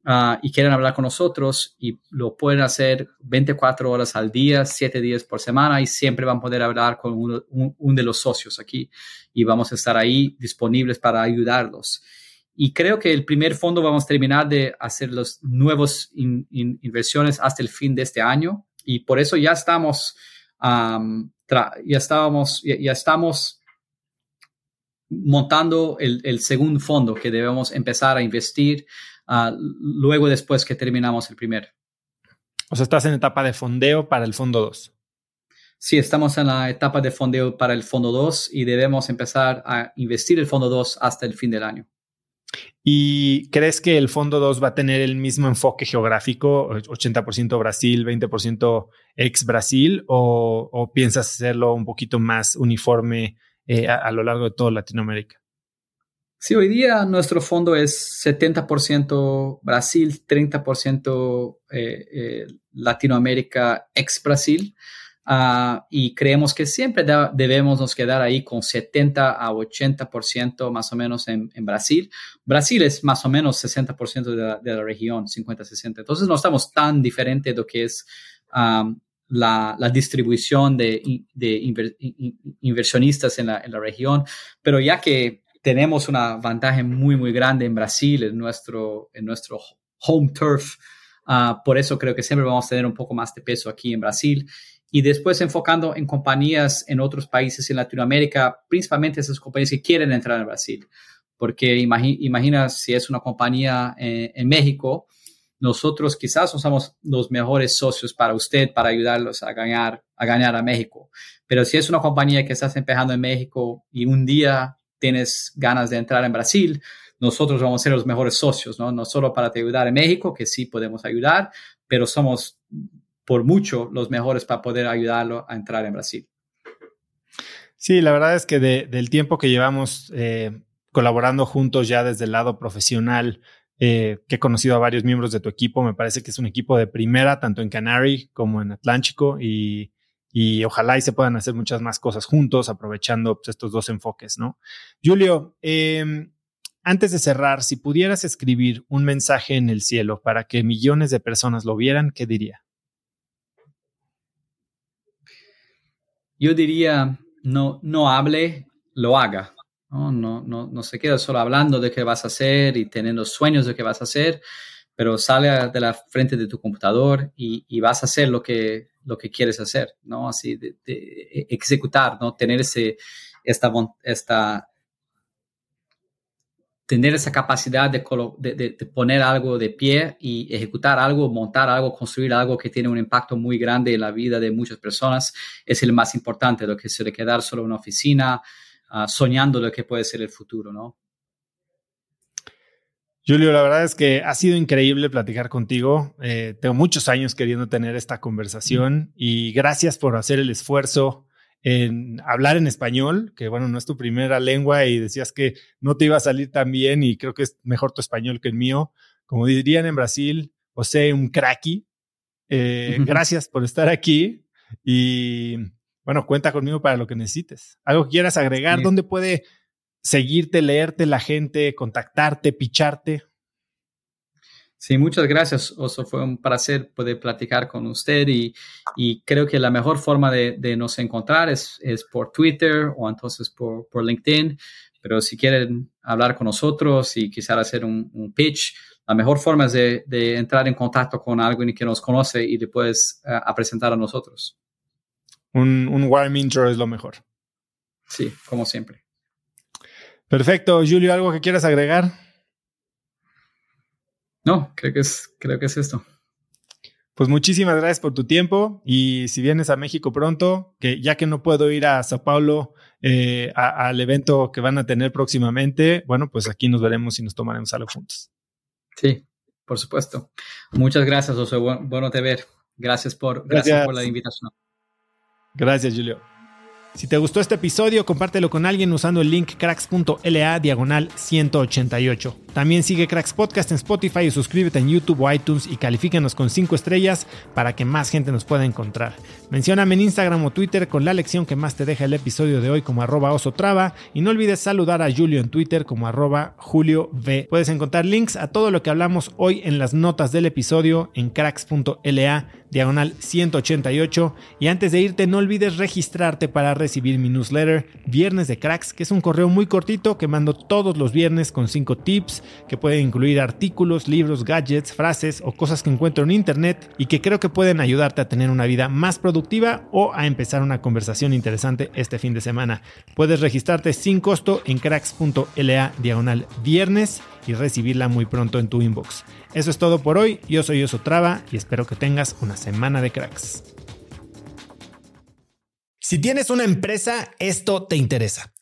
ah, y quieren hablar con nosotros y lo pueden hacer 24 horas al día, 7 días por semana y siempre van a poder hablar con uno, un de los socios aquí y vamos a estar ahí disponibles para ayudarlos. Y creo que el primer fondo vamos a terminar de hacer las nuevas inversiones hasta el fin de este año. Y por eso ya estamos, ya estábamos, ya, estamos montando el, segundo fondo que debemos empezar a investir luego después que terminamos el primer. O sea, estás en etapa de fondeo para el fondo 2. Sí, estamos en la etapa de fondeo para el fondo 2 y debemos empezar a investir el fondo 2 hasta el fin del año. ¿Y crees que el Fondo 2 va a tener el mismo enfoque geográfico, 80% Brasil, 20% ex Brasil, o, piensas hacerlo un poquito más uniforme eh, a, lo largo de toda Latinoamérica? Sí, hoy día nuestro fondo es 70% Brasil, 30% eh, eh, Latinoamérica ex Brasil. Ah, y creemos que siempre debemos nos quedar ahí con 70 a 80% más o menos en, Brasil. Brasil es más o menos 60% de la, de la región, 50-60. Entonces no estamos tan diferentes de lo que es la, la, distribución de, de inversionistas en la, en la región, pero ya que tenemos una ventaja muy, muy grande en Brasil, en nuestro, en nuestro home turf, ah, por eso creo que siempre vamos a tener un poco más de peso aquí en Brasil y después enfocando en compañías en otros países en Latinoamérica, principalmente esas compañías que quieren entrar en Brasil. Porque imagina, si es una compañía en, en, México, nosotros quizás no somos los mejores socios para usted para ayudarlos a ganar, a ganar a México. Pero si es una compañía que estás empezando en México y un día tienes ganas de entrar en Brasil, nosotros vamos a ser los mejores socios, ¿no? No solo para te ayudar en México, que sí podemos ayudar, pero somos por mucho los mejores para poder ayudarlo a entrar en Brasil. Sí, la verdad es que del tiempo que llevamos eh, colaborando juntos ya desde el lado profesional, eh, que he conocido a varios miembros de tu equipo, me parece que es un equipo de primera, tanto en Canary como en Atlántico, y, ojalá y se puedan hacer muchas más cosas juntos, aprovechando pues, estos dos enfoques, ¿no? Julio, em, antes de cerrar, si pudieras escribir un mensaje en el cielo para que millones de personas lo vieran, ¿qué diría? yo diría, no, no hable, lo haga. ¿no? No, no, no se queda solo hablando de qué vas a hacer y teniendo sueños de qué vas a hacer, pero sale de la frente de tu computador y, y vas a hacer lo que, lo que quieres hacer, ¿no? Así, de, de ejecutar, ¿no? Tener ese, esta, esta, tener esa capacidad de, de, poner algo de pie y ejecutar algo, montar algo, construir algo que tiene un impacto muy grande en la vida de muchas personas es el más importante, lo que se le quedar solo en una oficina uh, soñando lo que puede ser el futuro, ¿no? Julio, la verdad es que ha sido increíble platicar contigo. Eh, tengo muchos años queriendo tener esta conversación y gracias por hacer el esfuerzo en hablar en español, que bueno, no es tu primera lengua y decías que no te iba a salir tan bien y creo que es mejor tu español que el mío. Como dirían en Brasil, o sea, un cracky. Eh, gracias por estar aquí y bueno, cuenta conmigo para lo que necesites. Algo que quieras agregar, ¿dónde puede seguirte, leerte la gente, contactarte, picharte? Sí, muchas gracias, Oso. Fue un placer poder platicar con usted y, y creo que la mejor forma de, de nos encontrar es, es, por Twitter o entonces por, por, LinkedIn. Pero si quieren hablar con nosotros y quizás hacer un, un pitch, la mejor forma es de, de, entrar en contacto con alguien que nos conoce y después uh, a presentar a nosotros. Un, un warm intro es lo mejor. Sí, como siempre. Perfecto. Julio, ¿algo que quieras agregar? No, creo que es, creo que es esto. Pues muchísimas gracias por tu tiempo y si vienes a México pronto, que ya que no puedo ir a Sao Paulo eh, al evento que van a tener próximamente, bueno, pues aquí nos veremos y nos tomaremos algo juntos. Sí, por supuesto. Muchas gracias, José. Bueno, bueno te ver. Gracias por, gracias por la invitación. Gracias, Julio. Si te gustó este episodio, compártelo con alguien usando el link cracks.la diagonal 188. También sigue Cracks Podcast en Spotify y suscríbete en YouTube o iTunes y califícanos con 5 estrellas para que más gente nos pueda encontrar. Mencióname en Instagram o Twitter con la lección que más te deja el episodio de hoy como arroba osotrava y no olvides saludar a Julio en Twitter como arroba Julio V. Puedes encontrar links a todo lo que hablamos hoy en las notas del episodio en cracks.la diagonal 188 y antes de irte no olvides registrarte para recibir mi newsletter Viernes de Cracks, que es un correo muy cortito que mando todos los viernes con 5 tips que pueden incluir artículos, libros, gadgets, frases o cosas que encuentro en internet y que creo que pueden ayudarte a tener una vida más productiva o a empezar una conversación interesante este fin de semana. Puedes registrarte sin costo en cracks.la diagonal viernes y recibirla muy pronto en tu inbox. Eso es todo por hoy, yo soy Oso Traba y espero que tengas una semana de cracks. Si tienes una empresa, esto te interesa.